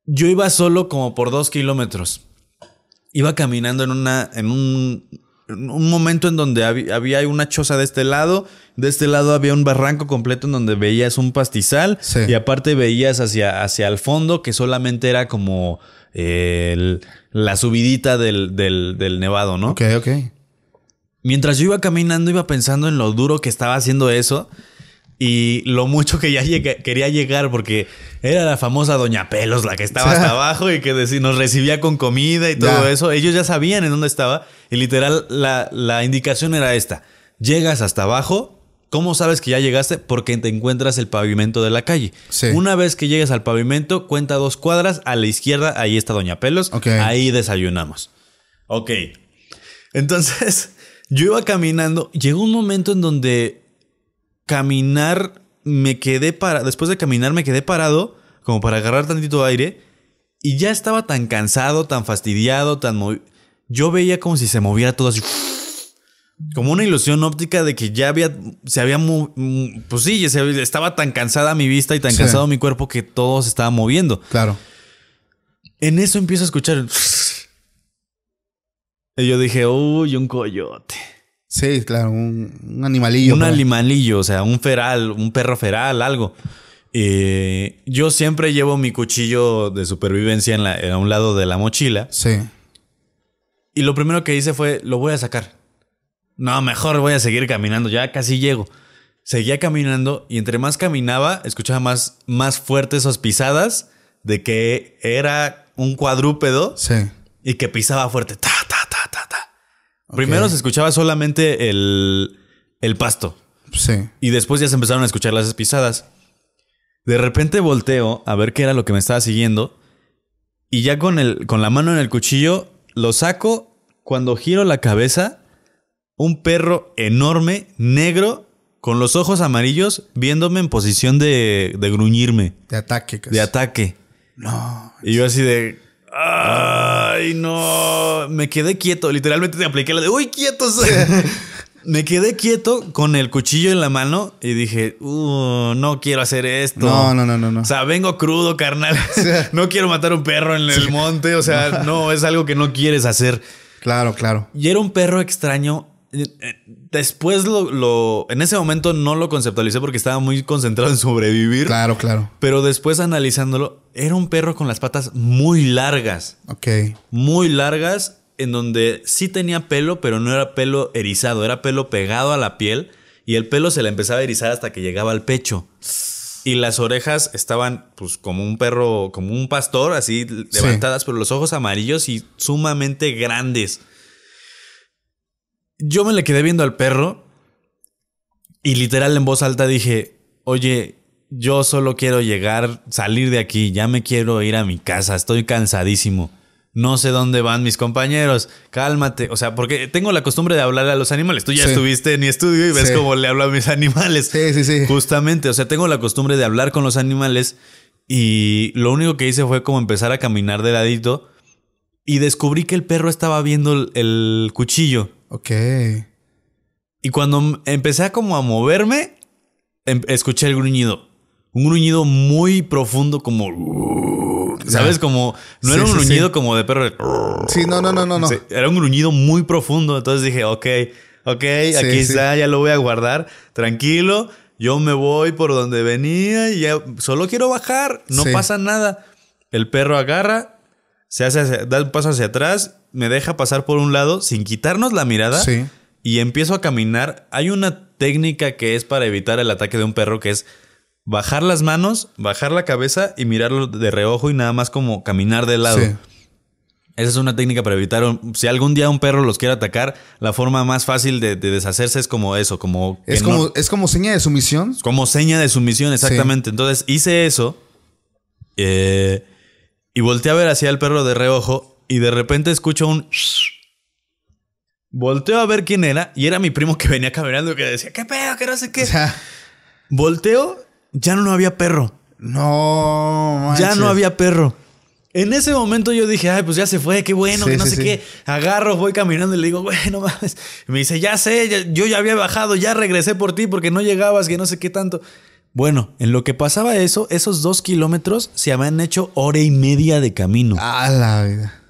Yo iba solo como por dos kilómetros. Iba caminando en una. en un. en un momento en donde había, había una choza de este lado. De este lado había un barranco completo en donde veías un pastizal.
Sí.
Y aparte veías hacia, hacia el fondo que solamente era como eh, el- la subidita del, del, del nevado, ¿no?
Ok, ok.
Mientras yo iba caminando, iba pensando en lo duro que estaba haciendo eso y lo mucho que ya llegué- quería llegar, porque era la famosa Doña Pelos, la que estaba hasta abajo y que nos recibía con comida y todo
Ya.
eso. Ellos ya sabían en dónde estaba y literal la, la indicación era esta: llegas hasta abajo. ¿Cómo sabes que ya llegaste? Porque te encuentras el pavimento de la calle.
Sí.
Una vez que llegues al pavimento, cuenta dos cuadras. A la izquierda, ahí está Doña Pelos. Ahí desayunamos. Ok. Entonces, yo iba caminando. Llegó un momento en donde caminar me quedé para. Después de caminar, me quedé parado, como para agarrar tantito aire. Y ya estaba tan cansado, tan fastidiado, tan movi- Yo veía como si se moviera todo así. Como una ilusión óptica de que ya había. Se había. mm, Pues sí, estaba tan cansada mi vista y tan
Sí.
cansado mi cuerpo que todo se estaba moviendo.
Claro.
En eso empiezo a escuchar. Y yo dije, uy, un coyote.
Sí, claro. Un, un animalillo.
un
ahí.
animalillo, o sea, un feral, un perro feral, algo. Eh, yo siempre llevo mi cuchillo de supervivencia en la, en un lado de la mochila.
Sí.
Y lo primero que hice fue, lo voy a sacar. No, mejor voy a seguir caminando, ya casi llego. Seguía caminando y entre más caminaba, escuchaba más, más fuertes esas pisadas de que era un cuadrúpedo
Sí.
y que pisaba fuerte. Ta, ta, ta, ta, ta. Primero se escuchaba solamente el, el pasto
Sí.
y después ya se empezaron a escuchar las pisadas. De repente volteo a ver qué era lo que me estaba siguiendo y ya con, el, con la mano en el cuchillo lo saco. Cuando giro la cabeza, un perro enorme, negro, con los ojos amarillos, viéndome en posición de, de gruñirme,
De ataque. casi.
de ataque.
No.
Y yo así de. Ay, no. Me quedé quieto. Literalmente te apliqué la de. Uy, quietos. me quedé quieto con el cuchillo en la mano y dije, "Uh, no quiero hacer esto.
No, no, no, no, no.
O sea, vengo crudo, carnal. no quiero matar un perro en el monte. O sea, no, es algo que no quieres hacer.
Claro, claro.
Y era un perro extraño. Después lo, lo- En ese momento no lo conceptualicé porque estaba muy concentrado en sobrevivir.
Claro, claro.
Pero después analizándolo, era un perro con las patas muy largas.
Ok.
Muy largas, en donde sí tenía pelo, pero no era pelo erizado, era pelo pegado a la piel. Y el pelo se le empezaba a erizar hasta que llegaba al pecho. Y las orejas estaban, pues, como un perro, como un pastor, así levantadas, pero los ojos amarillos y sumamente grandes. Yo me le quedé viendo al perro y literal en voz alta dije, oye, yo solo quiero llegar, salir de aquí, ya me quiero ir a mi casa, estoy cansadísimo. No sé dónde van mis compañeros, cálmate. O sea, porque tengo la costumbre de hablar a los animales. Tú ya
Sí.
estuviste en mi estudio y ves
Sí.
cómo le hablo a mis animales.
Sí, sí, sí.
Justamente, o sea, tengo la costumbre de hablar con los animales y lo único que hice fue como empezar a caminar de ladito y descubrí que el perro estaba viendo el, el cuchillo.
Ok.
Y cuando empecé a como a moverme, em- escuché el gruñido. Un gruñido muy profundo como... ¿Sabes? Como... No
Sí,
era un
sí,
gruñido
sí.
como de perro. de-
Sí, no, no, no, no,
era un gruñido muy profundo. Entonces dije, ok, ok, aquí está, ya lo voy a guardar. Tranquilo, yo me voy por donde venía y ya solo quiero bajar, no pasa nada. El perro agarra, se hace, da un paso hacia atrás, me deja pasar por un lado sin quitarnos la mirada y empiezo a caminar. Hay una técnica que es para evitar el ataque de un perro que es bajar las manos, bajar la cabeza y mirarlo de reojo y nada más como caminar de lado. Esa es una técnica para evitar. Si algún día un perro los quiere atacar, la forma más fácil de, deshacerse es como eso, como.
Es como, es como seña de sumisión.
Como seña de sumisión, exactamente. Entonces hice eso. Eh, y volteé a ver hacia el perro de reojo. Y de repente escucho un. Volteo a ver quién era. Y era mi primo que venía caminando y que decía, ¿qué pedo? Que no sé qué. Volteo, ya no había perro.
No,
Ya no había perro. En ese momento yo dije, ay, pues ya se fue, qué bueno, que no sé qué. Agarro, voy caminando y le digo, bueno, mames. me dice, ya sé, yo ya había bajado, ya regresé por ti porque no llegabas, que no sé qué tanto. Bueno, en lo que pasaba eso, esos dos kilómetros se habían hecho hora y media de camino.
A la vida.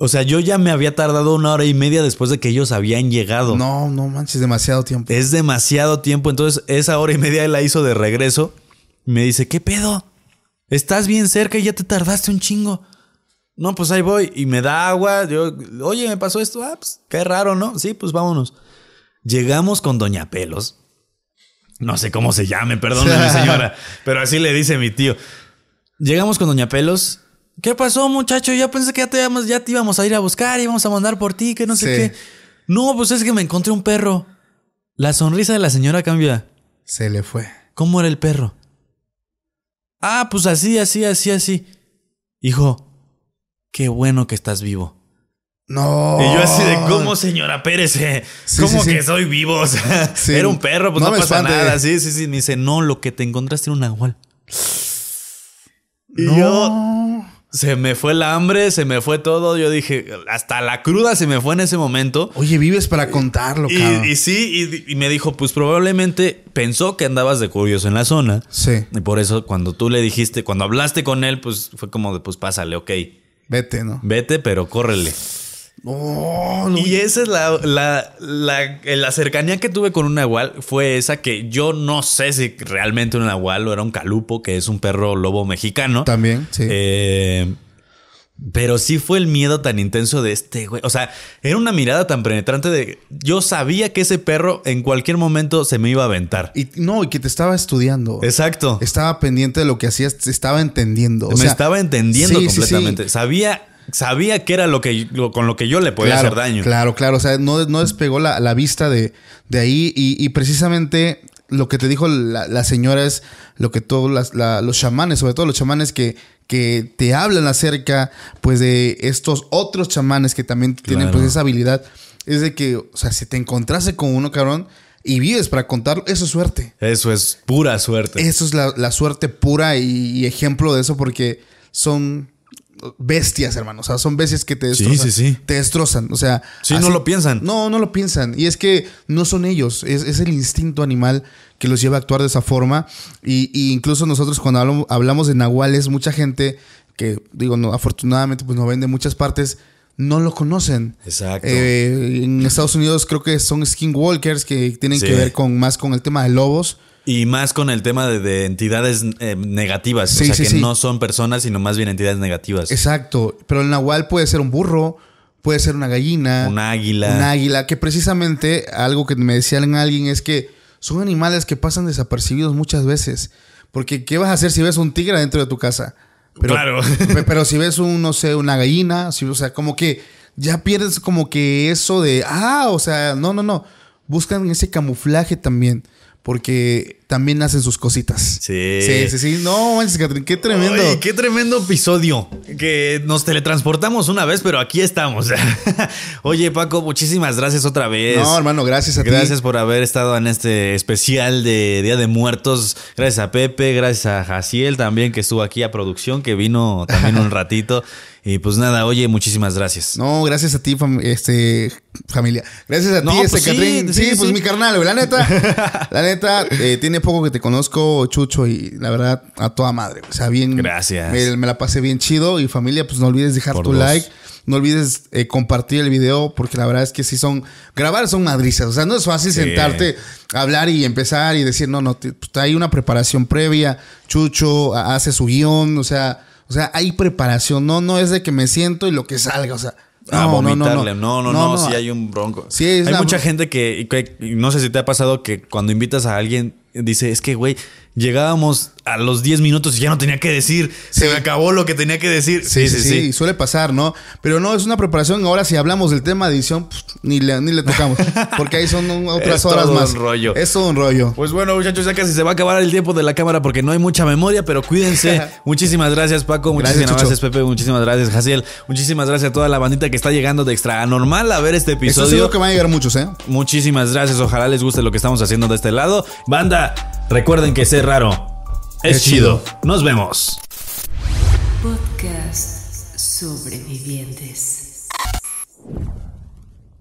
O sea, yo ya me había tardado una hora y media después de que ellos habían llegado.
No, no manches, demasiado tiempo.
Es demasiado tiempo. Entonces, esa hora y media la hizo de regreso. Me dice, ¿qué pedo? Estás bien cerca y ya te tardaste un chingo. No, pues ahí voy. Y me da agua. Yo, oye, me pasó esto. Ah, pues qué raro, ¿no? Sí, pues vámonos. Llegamos con Doña Pelos. No sé cómo se llame, perdón, mi señora. pero así le dice mi tío. Llegamos con Doña Pelos. ¿Qué pasó, muchacho? Ya pensé que ya te, íbamos, ya te íbamos a ir a buscar, íbamos a mandar por ti, que no sé qué. No, pues es que me encontré un perro. La sonrisa de la señora cambia.
Se le fue.
¿Cómo era el perro? Ah, pues así, así, así, así. Hijo, qué bueno que estás vivo.
No.
Y yo así de, ¿cómo, señora Pérez? Eh? ¿Cómo que soy vivo? O sea, era un perro, pues no, pasa nada. Sí, sí, sí. Me dice, no, lo que te encontraste era un nahual. Y yo se me fue el hambre, se me fue todo. Yo dije, hasta la cruda se me fue en ese momento.
Oye, vives para contarlo,
y, Y, sí, y, me dijo, pues probablemente pensó que andabas de curioso en la zona.
Sí.
Y por eso cuando tú le dijiste, cuando hablaste con él, pues fue como de, pues pásale, ok.
Vete, ¿no?
Vete, pero córrele.
Oh,
y esa es la, la, la, cercanía que tuve con un nahual. Fue esa que yo no sé si realmente un nahual o era un calupo, que es un perro lobo mexicano.
También, sí.
Eh, pero sí fue el miedo tan intenso de este güey. O sea, era una mirada tan penetrante de. Yo sabía que ese perro en cualquier momento se me iba a aventar.
Y no, y que te estaba estudiando.
Exacto.
Estaba pendiente de lo que hacías, te estaba entendiendo.
me estaba entendiendo completamente. Sabía sabía que era lo que con lo que yo le podía hacer daño.
Claro, claro. O sea, no, no despegó la, vista de, de ahí. Y, precisamente lo que te dijo la, señora es lo que todos los chamanes, sobre todo los chamanes que, que te hablan acerca pues de estos otros chamanes que también tienen pues esa habilidad. Es de que, o sea, si te encontrase con uno, cabrón, y vives para contarlo, eso es suerte.
Eso es pura suerte.
Eso es la, suerte pura y ejemplo de eso porque son bestias, hermano. O sea, son bestias que te destrozan. Sí, sí, sí. Te destrozan. O sea.
Sí, no lo piensan.
No, no lo piensan. Y es que no son ellos. Es, el instinto animal que los lleva a actuar de esa forma. Y, incluso nosotros, cuando hablamos, de nahuales, mucha gente que, digo, no, afortunadamente, pues nos ven de muchas partes. No lo conocen.
Exacto.
Eh, en Estados Unidos creo que son skinwalkers que tienen que ver con más con el tema de lobos.
Y más con el tema de, entidades eh, negativas. o sea, que no son personas, sino más bien entidades negativas.
Exacto. Pero el nahual puede ser un burro, puede ser una gallina.
Un águila.
Un águila. Que precisamente algo que me decían alguien es que son animales que pasan desapercibidos muchas veces. Porque, ¿qué vas a hacer si ves un tigre dentro de tu casa?
Pero, claro.
pero si ves un, no sé, una gallina, o sea, como que ya pierdes como que eso de, ah, o sea, no, no, no. Buscan ese camuflaje también porque también hacen sus cositas.
Sí.
Sí, sí, sí. No, manches, Catrín, qué tremendo.
qué tremendo episodio. Que nos teletransportamos una vez, pero aquí estamos. Oye, Paco, muchísimas gracias otra vez.
No, hermano, gracias a
ti. Gracias por haber estado en este especial de Día de Muertos. Gracias a Pepe, gracias a Jaciel también, que estuvo aquí a producción, que vino también un ratito. Y pues nada, oye, muchísimas gracias.
No, gracias a ti, fam- este, familia. Gracias a ti, este
pues sí,
Catrín. Sí,
sí,
pues mi carnal. La neta, la neta, eh, tiene poco que te conozco, Chucho, y la verdad, a toda madre. O sea, bien.
Gracias.
Me, me la pasé bien chido. Y familia, pues no olvides dejar
Por
tu
dos.
like. No olvides eh, compartir el video, porque la verdad es que sí son. Grabar son madrizas. O sea, no es fácil
Sí.
sentarte, hablar y empezar y decir, no, no, te- pues, hay una preparación previa. Chucho hace su guion, o sea. O sea, hay preparación, no, no es de que me siento y lo que salga, o sea.
a
no, no, no,
vomitarle. No, no, no, sí hay un bronco.
Sí, es
hay mucha gente que, que- no sé si te ha pasado que cuando invitas a alguien dice, es que, güey, llegábamos a los 10 minutos y ya no tenía que decir, se me acabó lo que tenía que decir.
Sí, sí, sí, suele pasar, ¿no? Pero no, es una preparación. Ahora, si hablamos del tema de edición, pues, ni, le, ni le tocamos. Porque ahí son otras
Es
horas
todo
más.
un rollo.
Es todo un rollo.
Pues bueno, muchachos, ya casi se va a acabar el tiempo de la cámara porque no hay mucha memoria, pero cuídense. muchísimas gracias, Paco. Muchísimas gracias, Pepe. Muchísimas gracias, Jaciel. Muchísimas gracias a toda la bandita que está llegando de extra anormal a ver este episodio.
seguro que van a llegar muchos, ¿eh?
Muchísimas gracias. Ojalá les guste lo que estamos haciendo de este lado. Banda, recuerden que ser raro es,
Es
chido.
chido.
Nos vemos.
Podcast Sobrevivientes.